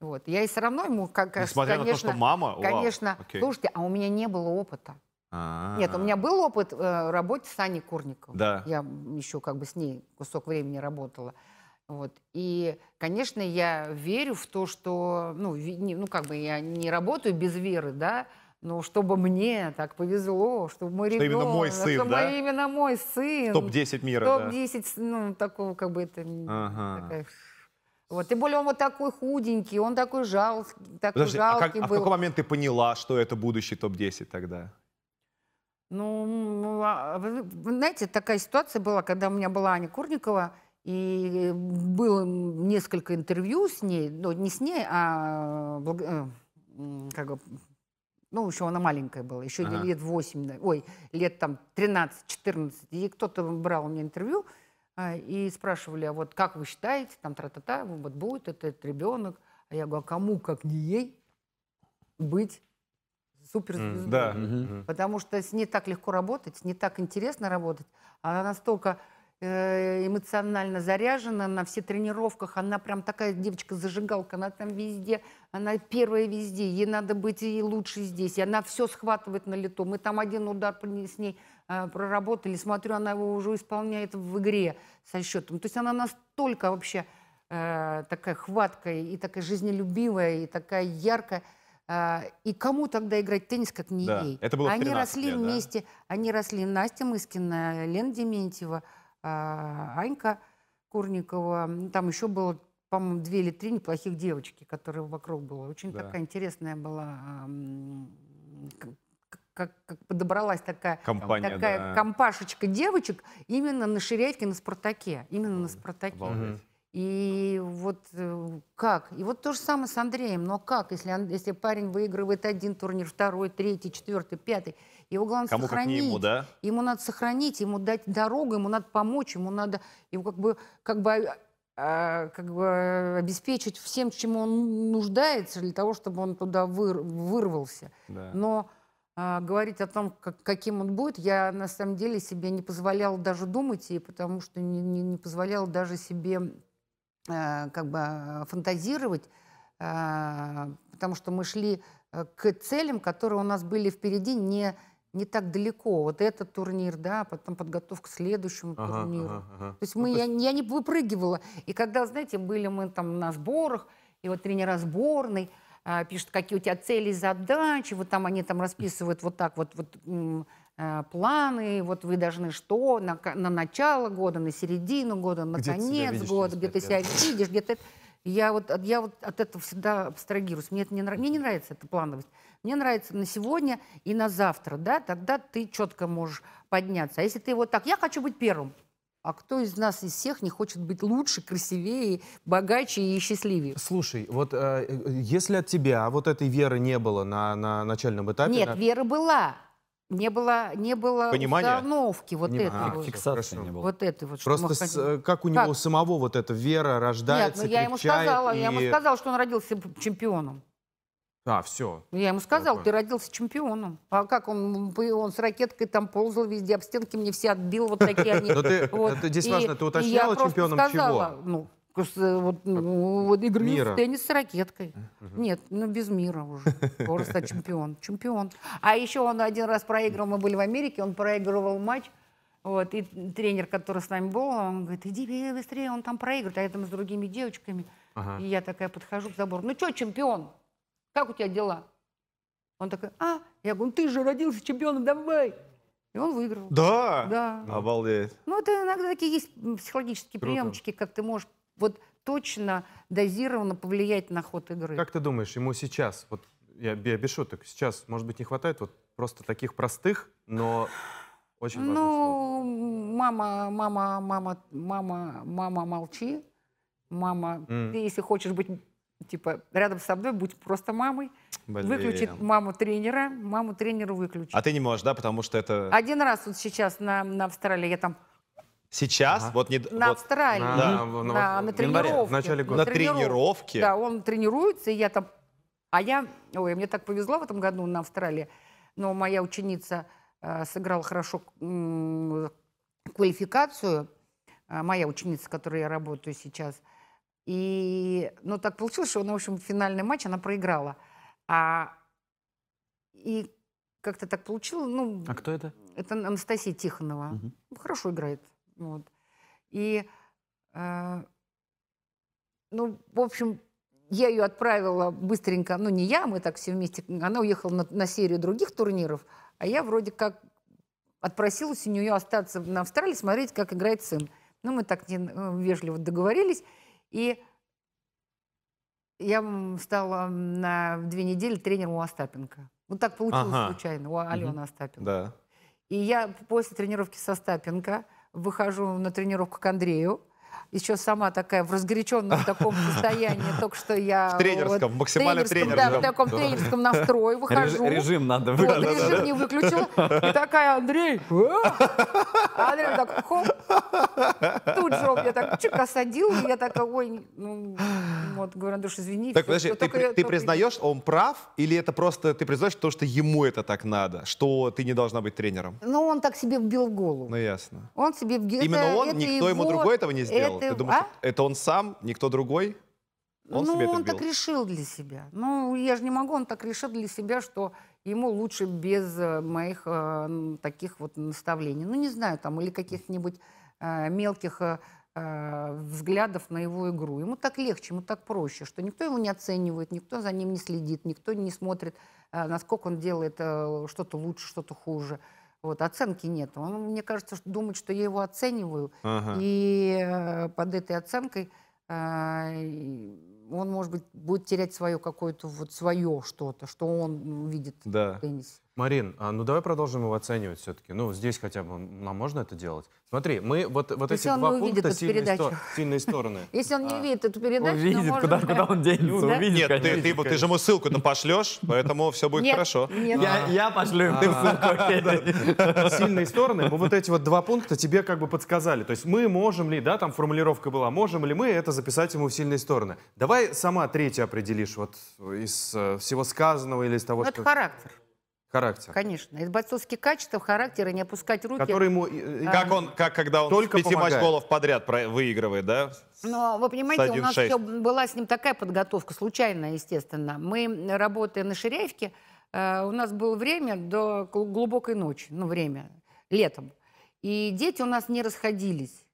Вот. Я и все равно ему, как, Несмотря на то, конечно, что мама, вау, конечно, окей. слушайте, а у меня не было опыта. А. Нет, у меня был опыт э, работы с Аней Курниковой. Да. Я еще как бы с ней кусок времени работала. Вот. И, конечно, я верю в то, что, ну, не- ну, как бы я не работаю без веры, да, но чтобы мне так повезло, чтобы мой Что именно ребенок, мой сын, чтобы да? именно мой сын. Топ-10 мира, да. Топ-10, ну, такого, как бы это... Ага. такая, Вот. Тем более он вот такой худенький, он такой жалкий, такой Подожди, а, как- жалкий а в был. какой момент ты поняла, что это будущий топ-10 тогда? Ну, ну, а вы, вы знаете, такая ситуация была, когда у меня была Аня Курникова, и было несколько интервью с ней, ну, не с ней, а э, м, как бы, ну, еще она маленькая была, еще Ага. лет 8, да, ой, лет там 13-14, и кто-то брал у меня интервью, а, и спрашивали, а вот как вы считаете, там, тра-та-та, вот будет этот ребенок, а я говорю, а кому, как не ей, быть суперзвездой? Да. Мгм. Потому что с ней так легко работать, с ней так интересно работать. Она настолько э, эмоционально заряжена на все тренировках. Она прям такая девочка-зажигалка. Она там везде, она первая везде. Ей надо быть и лучше здесь. И она все схватывает на лету. Мы там один удар с ней э, проработали. Смотрю, она его уже исполняет в игре со счетом. То есть она настолько вообще э, такая хваткая и такая жизнелюбивая, и такая яркая. А, И кому тогда играть теннис, как не Да, ей? это было Они 13 росли лет, да? вместе, они росли Настя Мыскина, Лена Дементьева, а, Анька Курникова. Там еще было, по-моему, две или три неплохих девочки, которые вокруг было. Очень Да. такая интересная была, как, как подобралась такая, Компания, такая да. компашечка девочек именно на Ширяйке, на Спартаке. Именно на Спартаке. Обалдеть. И вот э, как? И вот то же самое с Андреем. Но как, если, если парень выигрывает один турнир, второй, третий, четвертый, пятый, его главное Кому сохранить. ему, да? Ему надо сохранить, ему дать дорогу, ему надо помочь, ему надо его как бы, как бы, а, а, как бы обеспечить всем, чему он нуждается, для того, чтобы он туда выр- вырвался. Да. Но а, говорить о том, как- каким он будет, я на самом деле себе не позволяла даже думать, и потому что не, не, не позволяла даже себе э, как бы э, фантазировать, э, потому что мы шли э, к целям, которые у нас были впереди не, не так далеко. Вот этот турнир, да, потом подготовка к следующему Ага, турниру. ага, ага. То есть мы, я, я не выпрыгивала. И когда, знаете, были мы там на сборах, и вот тренера сборной а, пишут, какие у тебя цели и задачи, вот там они там расписывают вот так вот, вот планы, вот вы должны что, на, на начало года, на середину года, на Где конец видишь года, где ты себя видишь, где ты... Я вот, от- я вот от этого всегда абстрагируюсь. Мне, это не, мне не нравится эта плановость. Мне нравится на сегодня и на завтра, да, тогда ты четко можешь подняться. А если ты вот так, я хочу быть первым, а кто из нас, из всех, не хочет быть лучше, красивее, богаче и счастливее? Слушай, вот э, э, если от тебя вот этой веры не было на, на начальном этапе... Нет, на- вера была. Не было, не было Понимания? установки вот Понимания. этой А, вот. Фиксации хорошо. не было. Вот этой вот. Просто с, хотим. э, как у него Как? самого вот эта вера Нет, рождается, ну я ему сказала, я ему и- сказала, что он родился чемпионом. А, все. Ну, Я ему сказала, Ага. ты родился чемпионом. А как он, он с ракеткой там ползал везде, об стенки мне все отбил, вот такие они. Но ты, Вот. это здесь И- важно, ты и уточняла чемпионом чего? Ну, С, э, Вот, ну, вот игры Мира. в теннис с ракеткой. Нет, ну без мира уже. Просто чемпион. Чемпион. А еще он один раз проигрывал, мы были в Америке, он проигрывал матч. Вот, и тренер, который с нами был, он говорит, иди быстрее, он там проигрывает. А я там с другими девочками. Ага. И я такая подхожу к забору. Ну что, чемпион? Как у тебя дела? Он такой, а? Я говорю, ну ты же родился чемпионом, давай. И он выиграл. Да? Да. Обалдеть. Ну, это иногда такие есть психологические Круто. приемчики, как ты можешь вот точно, дозированно повлиять на ход игры. Как ты думаешь, ему сейчас, вот я, я без шуток, сейчас, может быть, не хватает вот просто таких простых, но очень важных слов? Ну, мама, мама, мама, мама, мама, молчи. Мама, М. ты если хочешь быть типа рядом со мной, будь просто мамой. Блин. Выключить маму тренера, маму тренера выключить. А ты не можешь, да, потому что это Один раз вот сейчас на, на Австралии, я там сейчас, Ага. вот не на вот Австралии, На- на, на- на, тренировке. в начале года. на тренировке. Да, он тренируется, и я там... А я... Ой, мне так повезло в этом году на Австралии, но моя ученица э, сыграла хорошо м, квалификацию, а, моя ученица, с которой я работаю сейчас. И, ну, так получилось, что, ну, в общем, финальный матч она проиграла. А, и как-то так получилось, ну, А кто это? это Анастасия Тихонова. Ну, Хорошо играет. Вот. И, э, ну, в общем, я ее отправила быстренько, ну, не я, мы так все вместе, она уехала на, на серию других турниров, а я вроде как отпросилась у нее остаться на Австралии, смотреть, как играет сын. Ну, мы так не, э, вежливо договорились, и я стала на две недели тренером у Остапенко. Вот так получилось Ага. случайно, у Алены Остапенко. Да. И я после тренировки со Остапенко выхожу на тренировку к Андрею. Еще сама такая в разгоряченном таком состоянии. Только что я... В тренерском, в максимально тренерском, Да, в тренерском. таком тренерском настрое выхожу. режим надо Вот, выключить. режим не выключила. И такая, Андрей, а Андрей так, хоп. Тут же он меня так чик осадил, и я такая, ой, ну, вот, говорю, Андрюш, извини. Так, всё, подожди, ты, при- я- ты признаешь, он прав, или это просто ты признаешь то, что ему это так надо, что ты не должна быть тренером? Ну, он так себе вбил в голову. Ну ясно. Он себе вбил. Именно это- он, это никто ему его- другой этого не сделал. это- Ты думаешь, а? это он сам, никто другой? Он ну, себе это он вбил? так решил для себя. Ну, я же не могу, он так решил для себя, что ему лучше без э, моих э, таких вот наставлений. Ну, не знаю, там, или каких-нибудь э, мелких э, э, взглядов на его игру. Ему так легче, ему так проще, что никто его не оценивает, никто за ним не следит, никто не смотрит, э, насколько он делает э, что-то лучше, что-то хуже. Вот, оценки нет. Он, мне кажется, что думает, что я его оцениваю, Ага. и э, под этой оценкой э, он, может быть, будет терять свое какое-то вот свое что-то, что он видит Да. в теннисе. Марин, а ну давай продолжим его оценивать все-таки. Ну, здесь хотя бы нам можно это делать? Смотри, мы вот, вот Если эти два пункта сильные, сто- сильные стороны. Если он не А. видит эту передачу, то Увидит, куда, да. куда он денется, Да? увидит, Нет, ты, конечно. ты, ты же ему ссылку-то пошлешь, поэтому все будет Нет, хорошо. Нет, Я, я пошлю им ты ссылку, окей. Сильные стороны, мы вот эти вот два пункта тебе как бы подсказали. То есть мы можем ли, да, там формулировка была, можем ли мы это записать ему в сильные стороны. Давай сама третья определишь вот из э, всего сказанного или из того, Ну, что... это характер, Характер. конечно. Из бойцовских качеств характера не опускать руки. Который ему... э, э, Как он, как когда он Только пяти помогает. матч-голов подряд про- выигрывает, да? Но вы понимаете, у нас 1.6. все была с ним такая подготовка, случайная, естественно. Мы, работая на Ширяевке, э, у нас было время до гл- глубокой ночи, ну, время, летом. И дети у нас не расходились.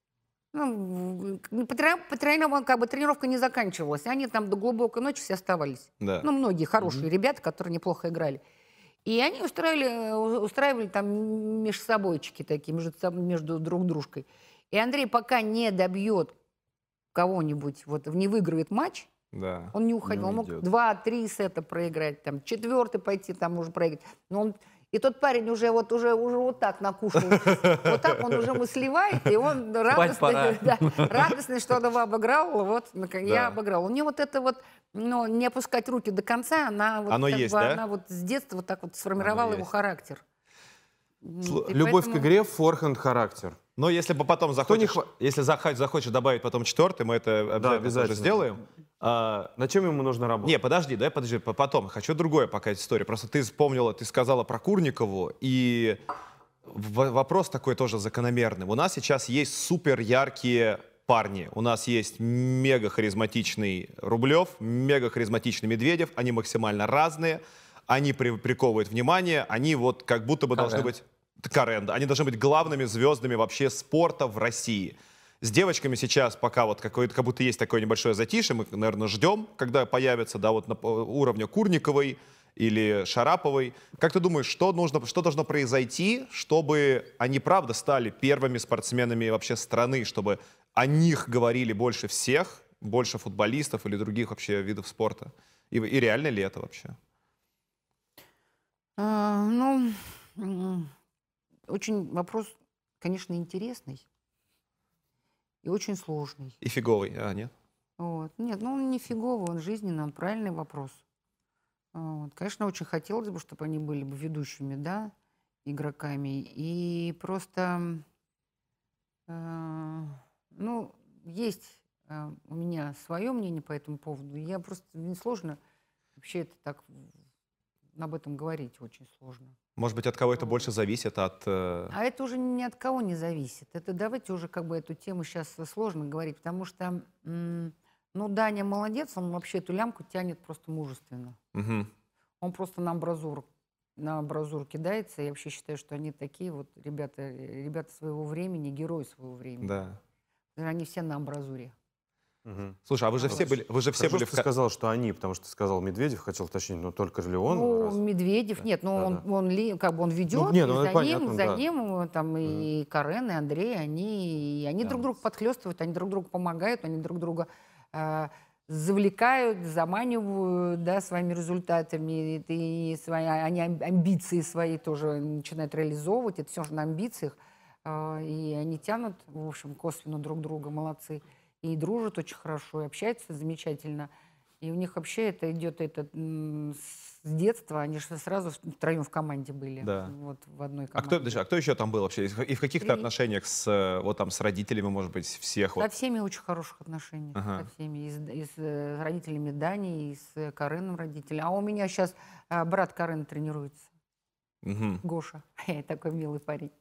Ну, по трени- по тренировкам как бы тренировка не заканчивалась. Они там до глубокой ночи все оставались. Да. Ну, многие хорошие ребята, которые неплохо играли. И они устраивали, э, устраивали там межсобойчики такие, между, между друг дружкой. И Андрей пока не добьет кого-нибудь, вот не выиграет матч, Да. он не уходил. Не он мог уйдет. два-три сета проиграть, там, четвертый пойти, там уже проиграть. Но он, и тот парень уже вот, уже, уже вот так накушал. Вот так он уже ему сливает, и он радостный, да, радостный, что он его обыграл. Вот, нак- я Да. обыграл. У него вот это вот, ну, не опускать руки до конца, она вот, Оно есть, бы, да? она вот с детства вот так вот сформировала его есть. характер. И Любовь к поэтому- игре, форхенд, характер. Но если бы потом не захочешь, хва- если захочешь, добавить потом четвертый, мы это обязательно, обязательно. сделаем. А, На чем ему нужно работать? Не, подожди, давай подожди, по- потом. Хочу другое пока история. Просто ты вспомнила, ты сказала про Курникову, и вопрос такой тоже закономерный. У нас сейчас есть супер яркие парни, у нас есть мега харизматичный Рублев, мега харизматичный Медведев, они максимально разные, они при- приковывают внимание, они вот как будто бы должны Карен. быть... Карен, да, они должны быть главными звездами вообще спорта в России. С девочками сейчас пока вот какое-то, как будто есть такое небольшое затишье, мы, наверное, ждем, когда появится, да, вот на по- уровне Курниковой или Шараповой. Как ты думаешь, что нужно, что должно произойти, чтобы они правда стали первыми спортсменами вообще страны, чтобы о них говорили больше всех, больше футболистов или других вообще видов спорта? И, и реально ли это вообще? А, ну, очень вопрос, конечно, интересный и очень сложный. И фиговый, а, нет? Вот. Нет, ну он не фиговый, он жизненный, он правильный вопрос. Вот. Конечно, очень хотелось бы, чтобы они были бы ведущими, да, игроками. И просто, э, ну, есть э, у меня свое мнение по этому поводу. Я просто, мне сложно вообще это так об этом говорить, очень сложно. Может быть, от кого это больше зависит? От... э, А это уже ни от кого не зависит. Это давайте уже как бы эту тему сейчас сложно говорить, потому что, ну, Даня молодец, он вообще эту лямку тянет просто мужественно. мгм. Он просто на амбразур, на амбразур кидается. Я вообще считаю, что они такие вот ребята, э, ребята своего времени, герои своего времени. Да. Они все на амбразуре. Мгм. Слушай, а вы же все были, вы же все Хорошо, были что в... ты сказал, что они, потому что ты сказал Медведев, хотел уточнить, но только ли он? ну, раз? Медведев, нет, ну Да, он, да. он ли, как бы он ведет, не, и ну, за понятно, ним, за да. ним э, там и Карен, и Андрей, они, и они Да. друг друга подхлестывают, они друг другу помогают, они друг друга э, завлекают, заманивают, да, своими результатами, и, и свои, они ам- амбиции свои тоже начинают реализовывать, это все же на амбициях, э, и они тянут, в общем, косвенно друг друга, молодцы, и дружат очень хорошо, и общаются замечательно. И у них вообще это идет это с детства, они же сразу втроем в команде были. Да. Вот в одной А команде. кто, подожди, а кто еще там был вообще? И в- каких-то отношениях с, вот там, с родителями, может быть, всех? Со Вот? всеми очень хороших отношениях. Ага. Со всеми. И с, и с, э, родителями Дани, и с Кареном родителями. А у меня сейчас брат Карен тренируется. Мгм. Гоша. Такой милый парень.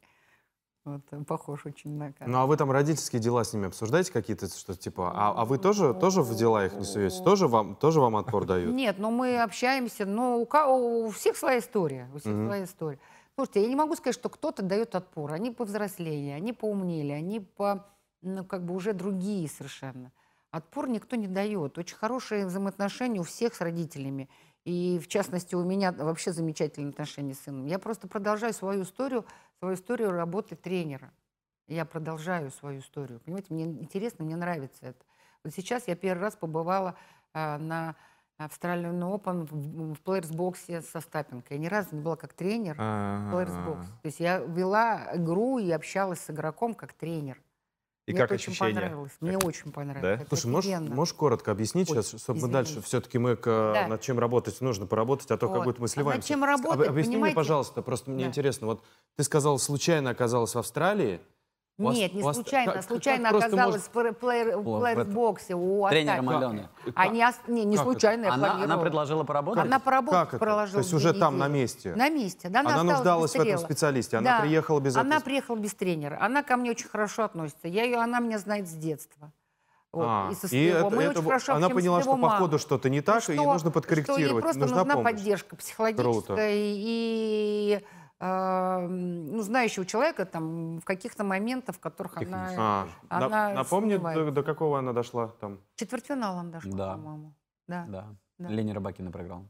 Вот, он похож очень на. Ну, а вы там родительские дела с ними обсуждаете какие-то, что типа, а, а вы тоже, тоже в дела их не суете? Тоже вам, тоже вам отпор дают? Нет, но мы общаемся, но у, ка- у всех своя история. У всех Мгм. своя история. Слушайте, я не могу сказать, что кто-то дает отпор. Они повзрослели, они поумнели, они по, ну, как бы уже другие совершенно. Отпор никто не дает. Очень хорошие взаимоотношения у всех с родителями. И, в частности, у меня вообще замечательные отношения с сыном. Я просто продолжаю свою историю, свою историю работы тренера. Я продолжаю свою историю. Понимаете, мне интересно, мне нравится это. Вот сейчас я первый раз побывала а, на Австралиан Open в, в Players боксе со Стапенко. Я ни разу не была как тренер в Box. То есть я вела игру и общалась с игроком как тренер. И Мне как это очень ощущения? понравилось. Мне очень понравилось. Да? Слушай, можешь, можешь коротко объяснить Ой, сейчас, чтобы мы извините. дальше все-таки мы к, Да. над чем работать нужно поработать, а то как Вот. будто мы А над сливаемся. чем Об- работать, Объясни мне, понимаете? пожалуйста, просто мне Да. интересно. Вот ты сказал, случайно оказалась в Австралии. Вас- Нет, не вас- случайно. как- как случайно просто оказалась может- в плеер- в у Тренером. Алены. Они, ос- не, не Как это? случайно, я Она, она предложила поработать? Она поработать Как это? проложила То есть уже там, на недели. месте? На месте. Да, Она осталась нуждалась в этом специалисте, она Да. приехала без Она этого- приехала без тренера. Она ко мне очень хорошо относится. Я ее, она меня знает с детства. Вот. А, и со и это- Мы это очень во- хорошо она поняла, что по ходу что-то не так, и ей что- нужно Что ей подкорректировать, просто нужна нужна помощь. поддержка психологическая и э, ну, знающего человека там в каких-то моментах, в которых она... А, на- она напомни, до, до какого она дошла там? Четвертьфиналом дошла, Да. по-моему. Да, да. Да. Да. Лени Рыбакина проиграл.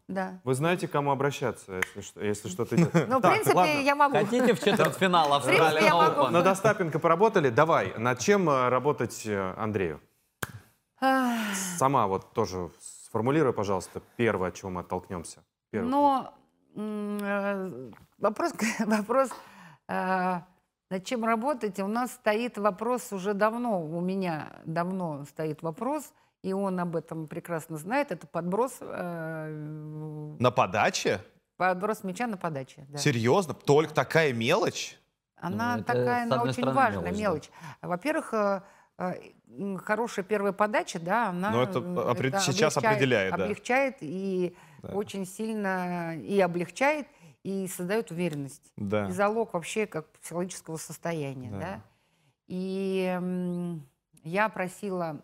Вы знаете, к кому обращаться, если, что- если что-то идет? Ну, в принципе, я могу... Хотите в четвертьфинал Австралия Open? Остапенко поработали? Давай, над чем э, работать э, Андрею? Сама вот тоже сформулируй, пожалуйста, первое, от чего мы оттолкнемся. Но вопрос, вопрос э, над чем работать, у нас стоит вопрос уже давно, у меня давно стоит вопрос, и он об этом прекрасно знает, это подброс, э, На подаче? подброс мяча на подаче. да. Серьезно? Только такая мелочь? Она Ну, это, такая, она очень важная мелочь, мелочь. да. Во-первых, э, э, хорошая первая подача, да, она Ну, это опре- сейчас определяет, да. облегчает и Да. очень сильно и облегчает и создает уверенность. Да. И залог вообще как психологического состояния, Да. да. И я просила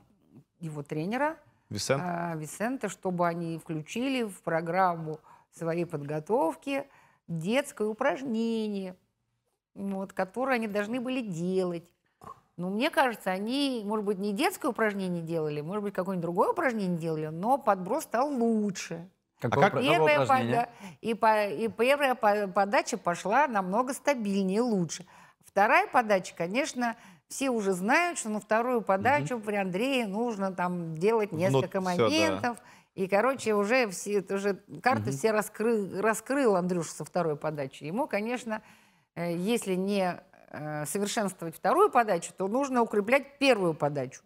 его тренера Висент? а, Висента, чтобы они включили в программу своей подготовки детское упражнение, вот, которое они должны были делать. Но мне кажется, они, может быть, не детское упражнение делали, может быть, какое-нибудь другое упражнение делали, но подброс стал лучше. Какое, как- какое Первая, пода- и, по- и первая по- подача пошла намного стабильнее, лучше. Вторая подача, конечно, все уже знают, что на вторую подачу при Андрее нужно там делать несколько да. моментов. И, короче, уже все, уже карты все раскрыл, раскрыл Андрюша со второй подачи. Ему, конечно, э, если не э, совершенствовать вторую подачу, то нужно укреплять первую подачу.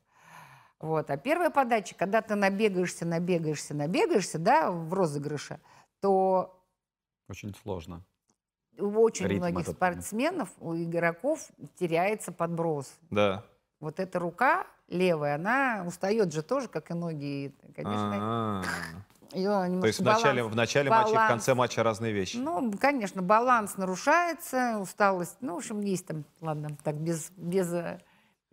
Вот. А первая подача, когда ты набегаешься, набегаешься, набегаешься, да, в розыгрыше, то Очень сложно. у очень Ритм многих этот. спортсменов, у игроков теряется подброс. Да. Вот эта рука левая, она устает же тоже, как и ноги. Конечно, А. ее То есть в начале, баланс- в начале матча и в баланс. конце матча разные вещи. Ну, конечно, баланс нарушается, усталость. Ну, в общем, есть там, ладно, так без... без э,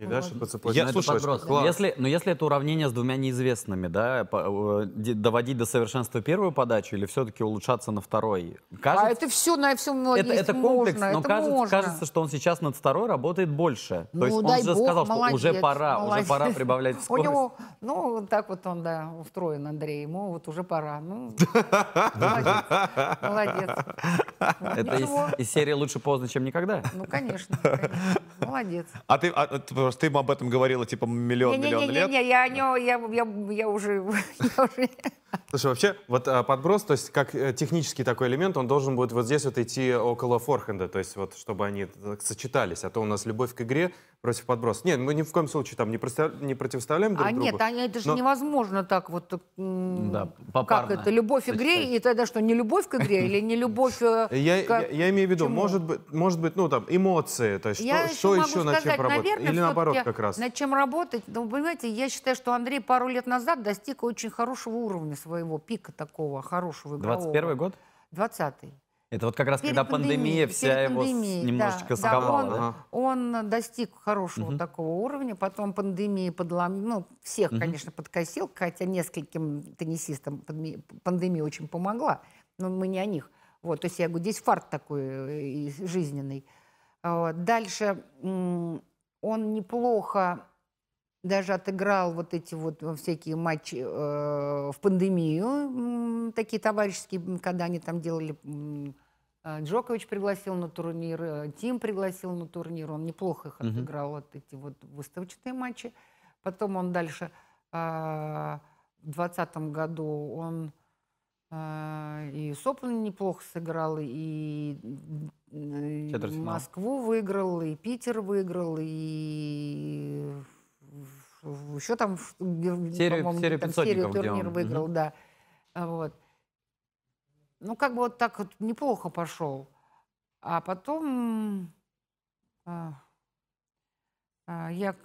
И дальше по цепочке. Я- слушай, подброс. Если, но если это уравнение с двумя неизвестными, да, по- э, доводить до совершенства первую подачу или все-таки улучшаться на второй? Кажется, А это все на всем это, это комплекс, можно, но это кажется, можно. кажется, что он сейчас над второй работает больше. Ну, То есть он же бог, сказал, что уже молодец, пора, уже молодец. пора прибавлять У скорость. него, ну, так вот он, да, устроен, Андрей. Ему вот уже пора. Ну, молодец. Молодец. Это из, серии «Лучше поздно, чем никогда». Ну, конечно. Молодец. А ты, а, ты просто ты им об этом говорила типа миллион, миллион лет? Не-не-не, я, я, я, я уже... я уже- Слушай, вообще, вот а, подброс, то есть как э, технический такой элемент, он должен будет вот здесь вот идти около форхенда, то есть вот чтобы они так сочетались, а то у нас любовь к игре против подброса. Нет, мы ни в коем случае там не, простя- не противоставляем друг А другу. нет, а это же Но- невозможно так вот. м, Да, Как это? Любовь к игре, и тогда что, не любовь к игре или не любовь... э, Я, к- я, я имею в виду, чему? может быть, может быть, ну там эмоции, то есть Я что, что еще над чем работать, наверное, или наоборот как раз. Над чем работать? Ну, понимаете, я считаю, что Андрей пару лет назад достиг очень хорошего уровня своего пика такого хорошего игрового. 21 год? 20-й. Это вот как раз Перед когда пандемия пандемией, вся перед его пандемией, немножечко да, да, сковала, он, да? Ага. он достиг хорошего такого уровня, потом пандемия подлом... ну, всех, конечно, подкосил, хотя нескольким теннисистам пандемия очень помогла, но мы не о них. Вот, то есть я говорю, здесь фарт такой э, жизненный. А. Дальше он неплохо даже отыграл вот эти вот э, всякие матчи э, в пандемию, такие товарищеские, когда они там делали... э, Джокович пригласил на турнир, э, Тим пригласил на турнир, он неплохо их отыграл, вот эти вот выставочные матчи. Потом он дальше э, в двадцатом году он э, и Соплин неплохо сыграл, и. Москву выиграл, и Питер выиграл, и еще там Серию- по-моему, серию там где турнир он, выиграл, мгм. да. А Вот. Ну, как бы вот так вот неплохо пошел. А потом а, а, я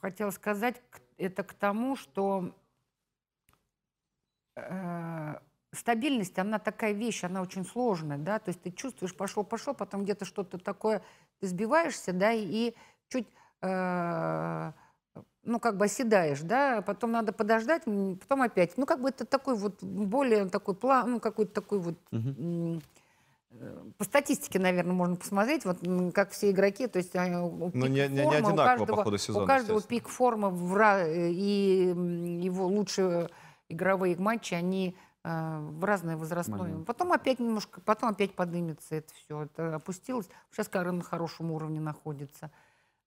хотела сказать это к тому, что э, стабильность, она такая вещь, она очень сложная, да, то есть ты чувствуешь, пошел, пошел, потом где-то что-то такое, ты сбиваешься, да, и чуть, э, ну, как бы оседаешь, да, потом надо подождать, потом опять, ну, как бы это такой вот более такой план, ну, какой-то такой вот э, по статистике, наверное, можно посмотреть, вот как все игроки, то есть а, у Ну, пик не- не- не формы у одинаково по каждого- ходу сезона, У каждого пик формы в э, и его лучшие игровые матчи, они э, в разное возрастное. Момент. Потом опять немножко, потом опять поднимется это все, это опустилось. Сейчас Карен на хорошем уровне находится.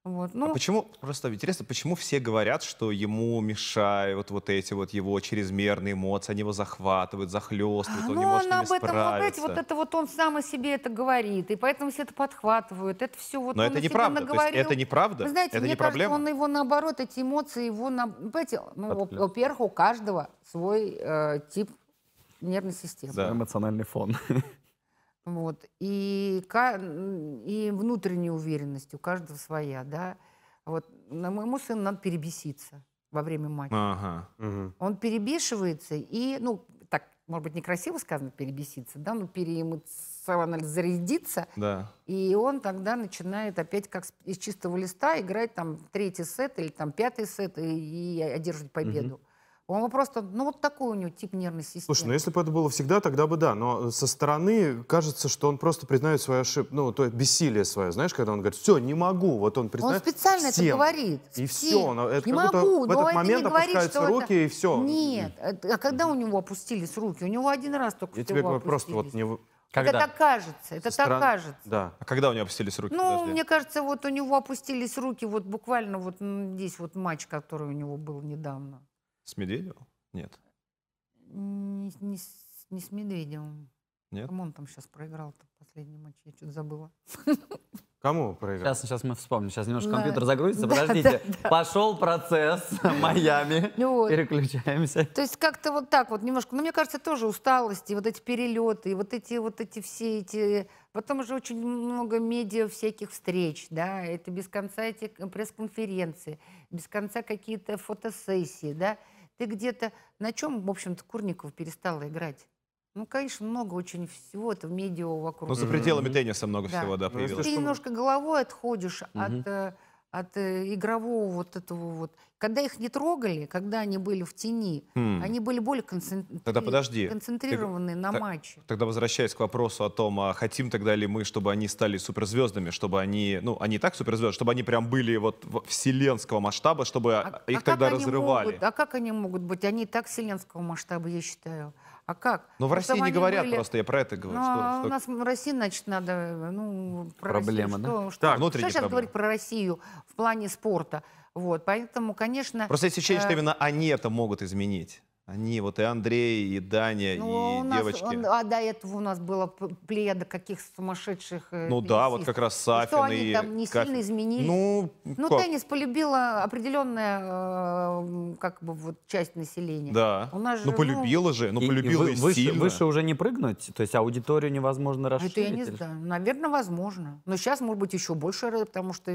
Вот. Ну, А почему, просто интересно, почему все говорят, что ему мешают вот эти вот его чрезмерные эмоции, они его захватывают, захлестывают, он не ну, может он об этом, справиться. опять вот это вот он сам о себе это говорит, и поэтому все это подхватывают. Это все вот Но он это о себе неправда. То есть наговорил. это неправда? Вы знаете, это мне не кажется, проблема? он его наоборот, эти эмоции его, на... понимаете, ну, Подпляс. во-первых, у каждого свой э, тип нервной системы. Да. Эмоциональный фон. Вот. И, и внутренняя уверенность у каждого своя, да. Вот на моему сыну надо перебеситься во время матча. Ага. Мгм. Он перебешивается, и, ну, так, может быть, некрасиво сказано перебеситься, да, но переэмоционально зарядиться, Да. и он тогда начинает опять как из чистого листа играть там третий сет или там пятый сет и, и одерживать победу. Он просто, ну вот такой у него тип нервной системы. Слушай, ну если бы это было всегда, тогда бы да. Но со стороны кажется, что он просто признает свою ошибку, ну, то есть бессилие свое. Знаешь, когда он говорит, все, не могу. Вот он Он признает специально это всем. говорит. И всем. все. Это не как будто могу, в но этот это момент не говорит, опускаются что это- руки, и все. Нет. это- А когда у него опустились руки? У него один раз только Я тебе говорю, просто вот не... в- Когда? Это так кажется, это со так кажется. Да. А когда у него опустились руки? Ну, Подожди. мне кажется, вот у него опустились руки, вот буквально вот здесь вот матч, который у него был недавно. С Медведевым? Нет. Не, с- не с, не с Медведевым. Нет? Кому он там сейчас проиграл-то последний матч? Я что-то забыла. Кому проиграл? Сейчас, сейчас мы вспомним. Сейчас немножко Да. компьютер загрузится. Да, Подождите. Пошел процесс Майами. Ну вот. Переключаемся. То есть как-то вот так вот немножко, ну, мне кажется, тоже усталость, и вот эти перелеты, и вот эти вот эти все эти... Потом уже очень много медиа всяких встреч, да, это без конца эти пресс-конференции, без конца какие-то фотосессии, да. Ты где-то... На чем, в общем-то, Курников перестала играть? Ну, конечно, много очень всего, это в медиа вокруг. Ну, за пределами тенниса много Да. всего, да, Ну, появилось. Ты немножко головой отходишь Мгм. от, от э, игрового вот этого вот. Когда их не трогали, когда они были в тени, Хм. они были более концентри- Тогда подожди. концентрированы на так- матче. Тогда возвращаясь к вопросу о том, а хотим тогда ли мы, чтобы они стали суперзвездами, чтобы они, ну, они так суперзвезды, чтобы они прям были вот вселенского масштаба, чтобы А- их а тогда разрывали. могут- а как они могут быть? Они и так вселенского масштаба, я считаю. А как? Но в Ну, России чтобы не говорят были- просто, я про это говорю. Ну, что- а что- у нас в России, значит, надо, ну, про Проблема, Россию. да? Что, что, Так, что внутренние сейчас проблемы. говорить про Россию в плане спорта? Вот, поэтому, конечно... Просто есть ощущение, что э, именно они это могут изменить. Они, вот и Андрей, и Даня, Ну, и у нас, девочки. он- а до этого у нас была п- плеяда каких сумасшедших э, Ну да, вот как раз И Сафин Что они и там не Кафин. сильно изменились? Ну, Ну, как? теннис полюбила определенная э, как бы вот часть населения. Да. У нас Ну, же, полюбила же, ну, И- и полюбила вы- и выше, сильно. выше уже не прыгнуть? То есть аудиторию невозможно А расширить? Это я не знаю. Наверное, возможно. Но сейчас, может быть, еще больше, потому что,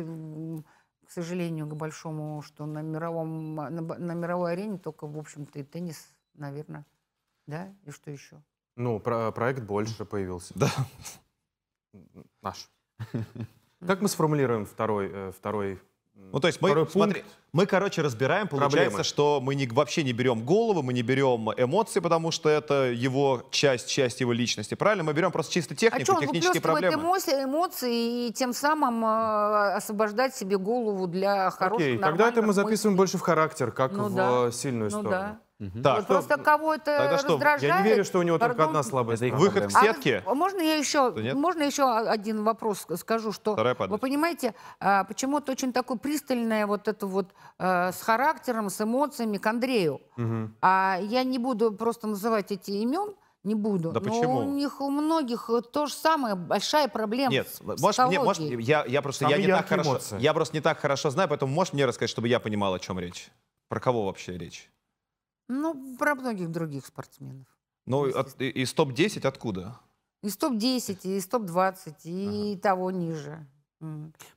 сожалению, к большому, что на, мировом, на, на мировой арене только, в общем-то, и теннис, наверное. Да? И что еще? Ну, про- проект больше появился. Да. Наш. Как мы сформулируем второй, э, второй, Ну, то есть мы, второй смотри, пункт? мы, короче, разбираем, получается, Проблемы. что мы не, вообще не берем голову, мы не берем эмоции, потому что это его часть, часть его личности, правильно? Мы берем просто чисто А технику, что, он технические проблемы. эмоции, эмоции и тем самым э, освобождать себе голову для хороших, Окей, тогда это мы записываем больше в характер, как Ну в да. сильную мыслей. Ну сторону. да. Так, Вот просто кого это тогда что, я не раздражает. Я не верю, что у него только пардон, одна слабая сторона. выход к. А сетке. можно я еще, нет? можно еще один вопрос ск- скажу, что вы понимаете, а, почему-то очень такое пристальное вот это вот э, с характером, с эмоциями к Андрею. Мгм. А я не буду просто называть эти имен, не буду. Да но почему? у них у многих то же самое, большая проблема. Нет, с может, мне, может, я, я просто я не так яркие хорошо, эмоции. я просто не так хорошо знаю, поэтому можешь мне рассказать, чтобы я понимал, о чем речь? Про кого вообще речь? Ну, про многих других спортсменов. Ну, от- и- из топ-10 откуда? Из топ-10, и из топ-20, и того ниже.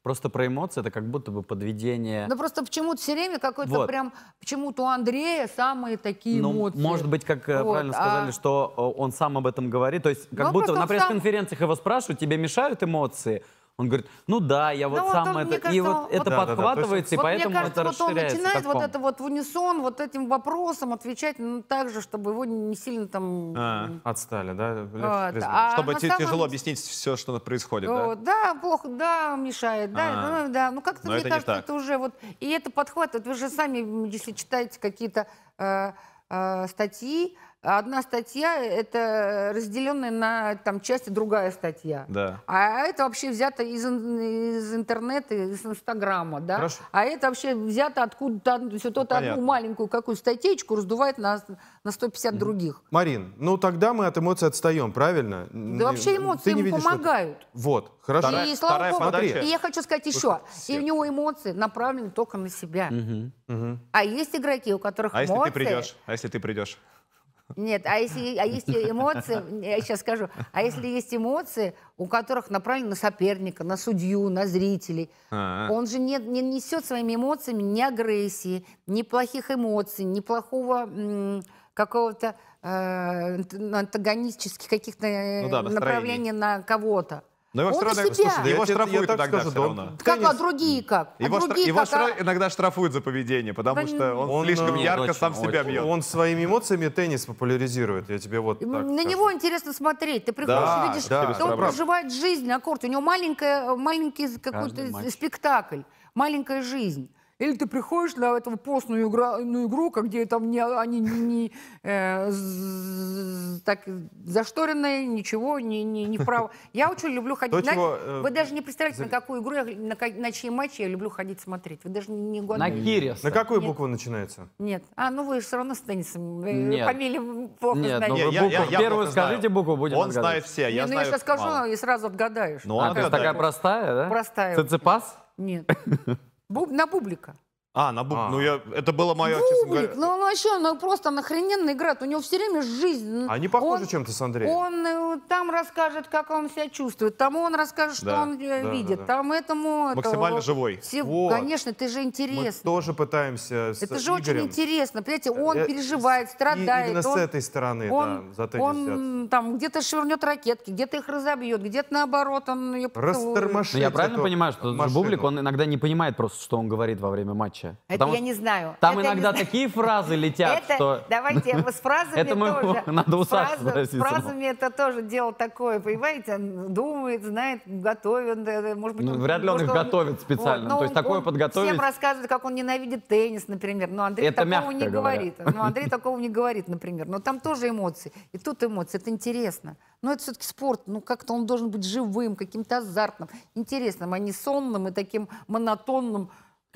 Просто про эмоции это как будто бы подведение... Ну просто почему-то все время какой-то Вот. прям, почему-то у Андрея самые такие Ну, эмоции. может быть, как э, Вот, правильно а- сказали, что э, он сам об этом говорит. То есть, как Ну, будто на он сам- пресс-конференциях его спрашивают, тебе мешают эмоции? Он говорит, ну да, я вот Ну, вот сам он, это... мне и кажется, вот он- это вот- Да-да-да, то есть подхватывается, и Вот поэтому мне кажется, это вот он начинает вот это вот в унисон, вот этим вопросом отвечать ну, так же, чтобы его не сильно там... А. Отстали, да? Вот, а Чтобы самом- тяжело объяснить все, что происходит, да? О, да, плохо, да, мешает, да, А. ну, да. Ну как-то, мне кажется, это уже вот... И это подхватывает. Вы же сами, если читаете какие-то э, э, статьи, одна статья — это разделенная на там части другая статья. Да. А это вообще взято из, из интернета, из Инстаграма, да? Хорошо. А это вообще взято откуда-то, все тот одну Понятно. маленькую какую статейку раздувает на, на 150 других. Марин, ну тогда мы от эмоций отстаем, правильно? Да вообще эмоции не ему видишь, что- помогают. Вот, хорошо. Вторая- и слава вторая богу, подача. и я хочу сказать еще, всех. и у него эмоции направлены только на себя. Мгм. Мгм. А есть игроки, у которых А если эмоции... ты придешь? А если ты придешь? Нет, а если, а есть эмоции, я сейчас скажу, а если есть эмоции, у которых направлены на соперника, на судью, на зрителей, А, он же не, не несет своими эмоциями ни агрессии, ни плохих эмоций, ни плохого какого-то э, антагонических каких-то э, Ну да, направлений на кого-то. Но его Он все и равно себя. слушай, Я его я штрафуют так иногда скажу, все равно. Как, а Теннис- другие как? А Его, другие его как? штра- А- иногда штрафуют за поведение, потому Да что он, Он, слишком э, ярко очень, сам себя очень. бьет. Он своими эмоциями теннис популяризирует, я тебе вот так На скажу. него интересно смотреть. Ты приходишь, Да, видишь, да, что он проживает жизнь на корте. У него маленькая, маленький какой-то спектакль, маленькая жизнь. Или ты приходишь на эту постную игра, ну, игру, где там не, они не, не, э, так зашторенные, ничего, не, не, не вправо. Я очень люблю ходить. То, Знаете, чего, э, Вы даже не представляете, за- на какую игру, я, на, на чьи матчи я люблю ходить смотреть. Вы даже не, не На. Кирис. На какую Нет. букву начинается? Нет. А, ну вы все равно с теннисом. Вы Нет. Фамилию плохо Нет, знаете. ну Не, вы я- букву, я- я первую скажите букву, будем Он отгадывать. знает все, Не, я ну знаю я сейчас скажу, мало. и сразу отгадаешь. Ну, А, отгадает. такая простая, да? Простая. Циципас? Нет. На бублика. А, на буб... А. Ну, я... это было мое, честно говоря... Бублик, ну он вообще, ну просто охрененно играет. У него все время жизнь. Они похожи Он- чем-то с Андреем. Он э, там расскажет, как он себя чувствует, тому он расскажет, что Да, он э, да, видит, да, да. там этому... это, Максимально вот, живой. все- Вот. Конечно, это же Мы интересно. тоже пытаемся с Это же очень Игорем. интересно. Понимаете, он Э, переживает, с- и страдает. Именно с он- этой стороны, он, да, за он там где-то швырнет ракетки, где-то их разобьет, где-то наоборот он ее Ну, я правильно понимаю, что машину. Бублик, он иногда не понимает просто, что он говорит во время матча? Это Потому я не знаю. Там Это я иногда такие фразы летят, Это, что... давайте мы с фразами Это мы тоже. надо у С Саши фразами это тоже дело такое, понимаете? Он думает, знает, готовит, может быть... Ну, вряд ли он может, их готовит специально. но То есть он- такое он подготовить- Всем рассказывает, как он ненавидит теннис, например. Но Андрей Это такого не говоря. говорит. Но Андрей такого не говорит, например. Но там тоже эмоции. И тут эмоции. Это интересно. Но это все-таки спорт. Ну, как-то он должен быть живым, каким-то азартным, интересным, а не сонным и таким монотонным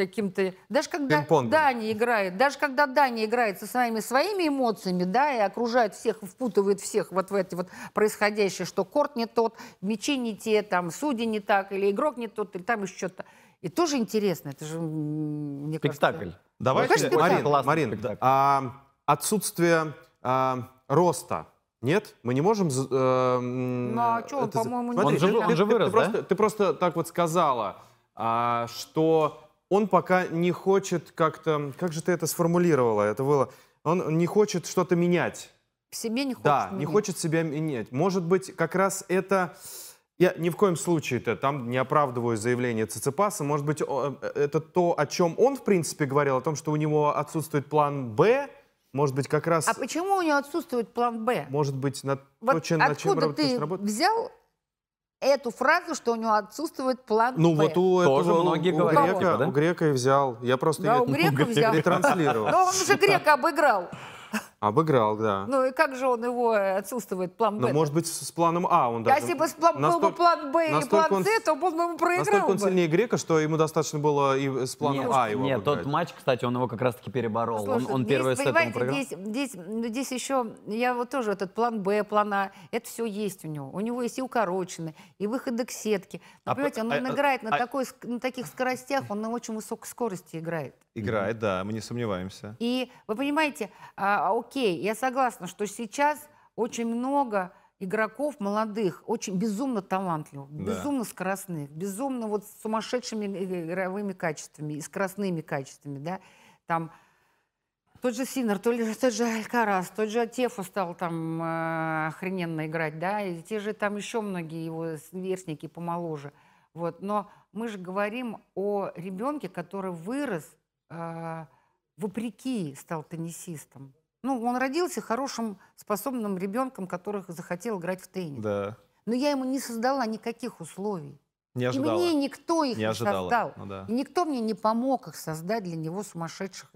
каким-то... Даже когда. Даня играет, даже когда Даня играет со своими своими эмоциями, да, и окружает всех, впутывает всех вот в эти вот происходящее, что корт не тот, мячи не те, там, судьи не так, или игрок не тот, или там еще что-то. И тоже интересно, это же, мне Спектакль. кажется... Давайте... конечно, Марин, спектакль. Классный Марин, спектакль. а, отсутствие а, роста нет? Мы не можем... э, Ну, а это за- по-моему, не Смотри, Он же- ты- он ты- же ты- вырос, ты просто, да? ты просто так вот сказала, а, что он пока не хочет как-то... Как же ты это сформулировала? Это было... Он не хочет что-то менять. В себе не хочет Да, не менять. хочет себя менять. Может быть, как раз это... Я ни в коем случае-то там не оправдываю заявление Циципаса. Может быть, о- э, это то, о чем он, в принципе, говорил, о том, что у него отсутствует план «Б». Может быть, как раз... А почему у него отсутствует план «Б»? Может быть, на Вот то, чем, над чем работаешь, ты работать? взял эту фразу, что у него отсутствует план Ну «Б»? вот у Тоже этого, многие у говорят, грека, да? у грека и взял. Я просто Да, ее у грека взял. ретранслировал. Но он уже грека обыграл. Обыграл, да. Ну и как же он его э, отсутствует план «Б»? может быть, с планом А он А даже... если бы с план- был бы план «Б» или настолько план он «С», то он бы ему проиграл Настолько он бы. сильнее грека, что ему достаточно было и с планом Нет, А его нет, тот обыграть. матч, кстати, он его как раз-таки переборол. Он, Слушай, он здесь, первый сет ему проиграл. Здесь, здесь, ну, здесь еще, я вот тоже этот план Б, план А, это все есть у него. У него есть и укороченный, и выходы к сетке. Но, А понимаете, он, п- он а- играет на, а- такой, ск- на таких скоростях, он на очень высокой скорости играет. Играет, да, мы не сомневаемся. И вы понимаете, а, окей, я согласна, что сейчас очень много игроков молодых, очень безумно талантливых, Да. безумно скоростных, безумно вот с сумасшедшими э, игровыми качествами и скоростными качествами, да, там тот же Синер, то ли тот же Алькарас, тот же Тефа стал там э, охрененно играть, да, и те же там еще многие его сверстники помоложе. Вот. Но мы же говорим о ребенке, который вырос, э, вопреки стал теннисистом. Ну, он родился хорошим, способным ребенком, который захотел играть в теннис. Да, Но я ему не создала никаких условий. не И ожидала. мне никто их Не не, ожидала, создал. ну да. И никто мне не помог их создать для него сумасшедших.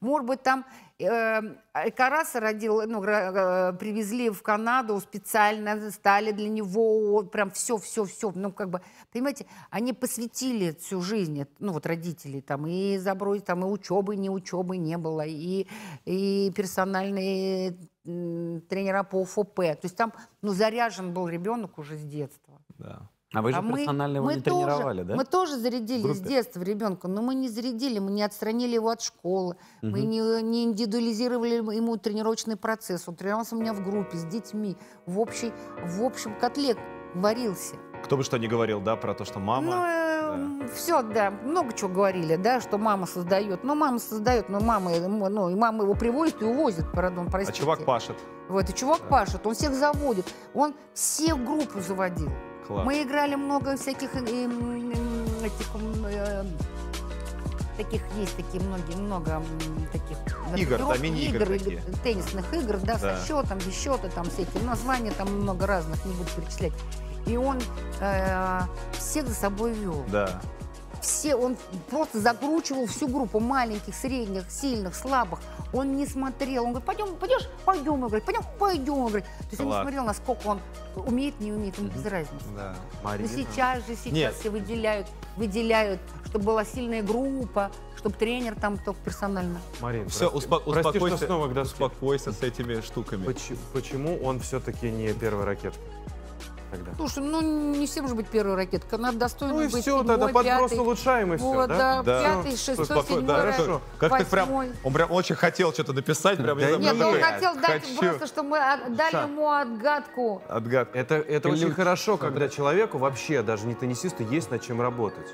Может быть, там э, Караса родил, ну, э, привезли в Канаду специально, стали для него прям все, все, все. Ну, как бы, понимаете, они посвятили всю жизнь, ну, вот родители, там, и забрось, там, и учебы, не учебы не было, и, и персональные тренера по УФП. То есть там, ну, заряжен был ребенок уже с детства. да. А вы же А мы- персонально его мы не тоже- тренировали, да? Мы тоже зарядили с детства ребенка, но мы не зарядили, мы не отстранили его от школы, мы не, не индивидуализировали ему тренировочный процесс. Он тренировался у меня в группе с детьми, в, общей, в общем котле варился. Кто бы что ни говорил, да, про то, что мама... Ну, все, да, много чего говорили, да, что мама создает. Ну, мама создает, но мама, ему- ну, и мама его привозит и увозит, пардон, а простите. чувак пашет. Вот, и чувак пашет, он всех заводит. Он всех в группу заводил. Класс. Мы играли много всяких э, этих, э, таких есть такие многие, много таких Игр, да, мини-игр игр, такие. теннисных игр, да, Да. со счетом, без счета, там всякие названия, там много разных, не буду перечислять. И он э, всех за собой вел. Да. Все, он просто закручивал всю группу маленьких, средних, сильных, слабых. Он не смотрел. Он говорит, пойдем, пойдешь? Пойдем играть. Пойдем, пойдем играть. То есть он не Класс. смотрел, насколько он умеет, не умеет, ему без разницы. Да. Но Марина. сейчас же, сейчас Нет. все выделяют, выделяют, чтобы была сильная группа, чтобы тренер там только персонально. Марин, Все, прости- успо- прости, что успокойся, снова к доске. успокойся с этими штуками. Поч- Почему он все-таки не первая ракетка тогда? Слушай, ну не всем же быть первой ракеткой, надо достойно Ну и быть все, седьмой, тогда подброс пятый. улучшаем и все, Вот, да, Да. пятый, шестой, спокойно, седьмой, да, раз, хорошо. Как ты прям, восьмой. он прям очень хотел что-то написать, прям Да я нет, ну он хотел дать хочу. просто, чтобы мы дали Ша. ему отгадку. Отгадка. Это, это очень хорошо, когда человеку вообще, даже не теннисисту, есть над чем работать.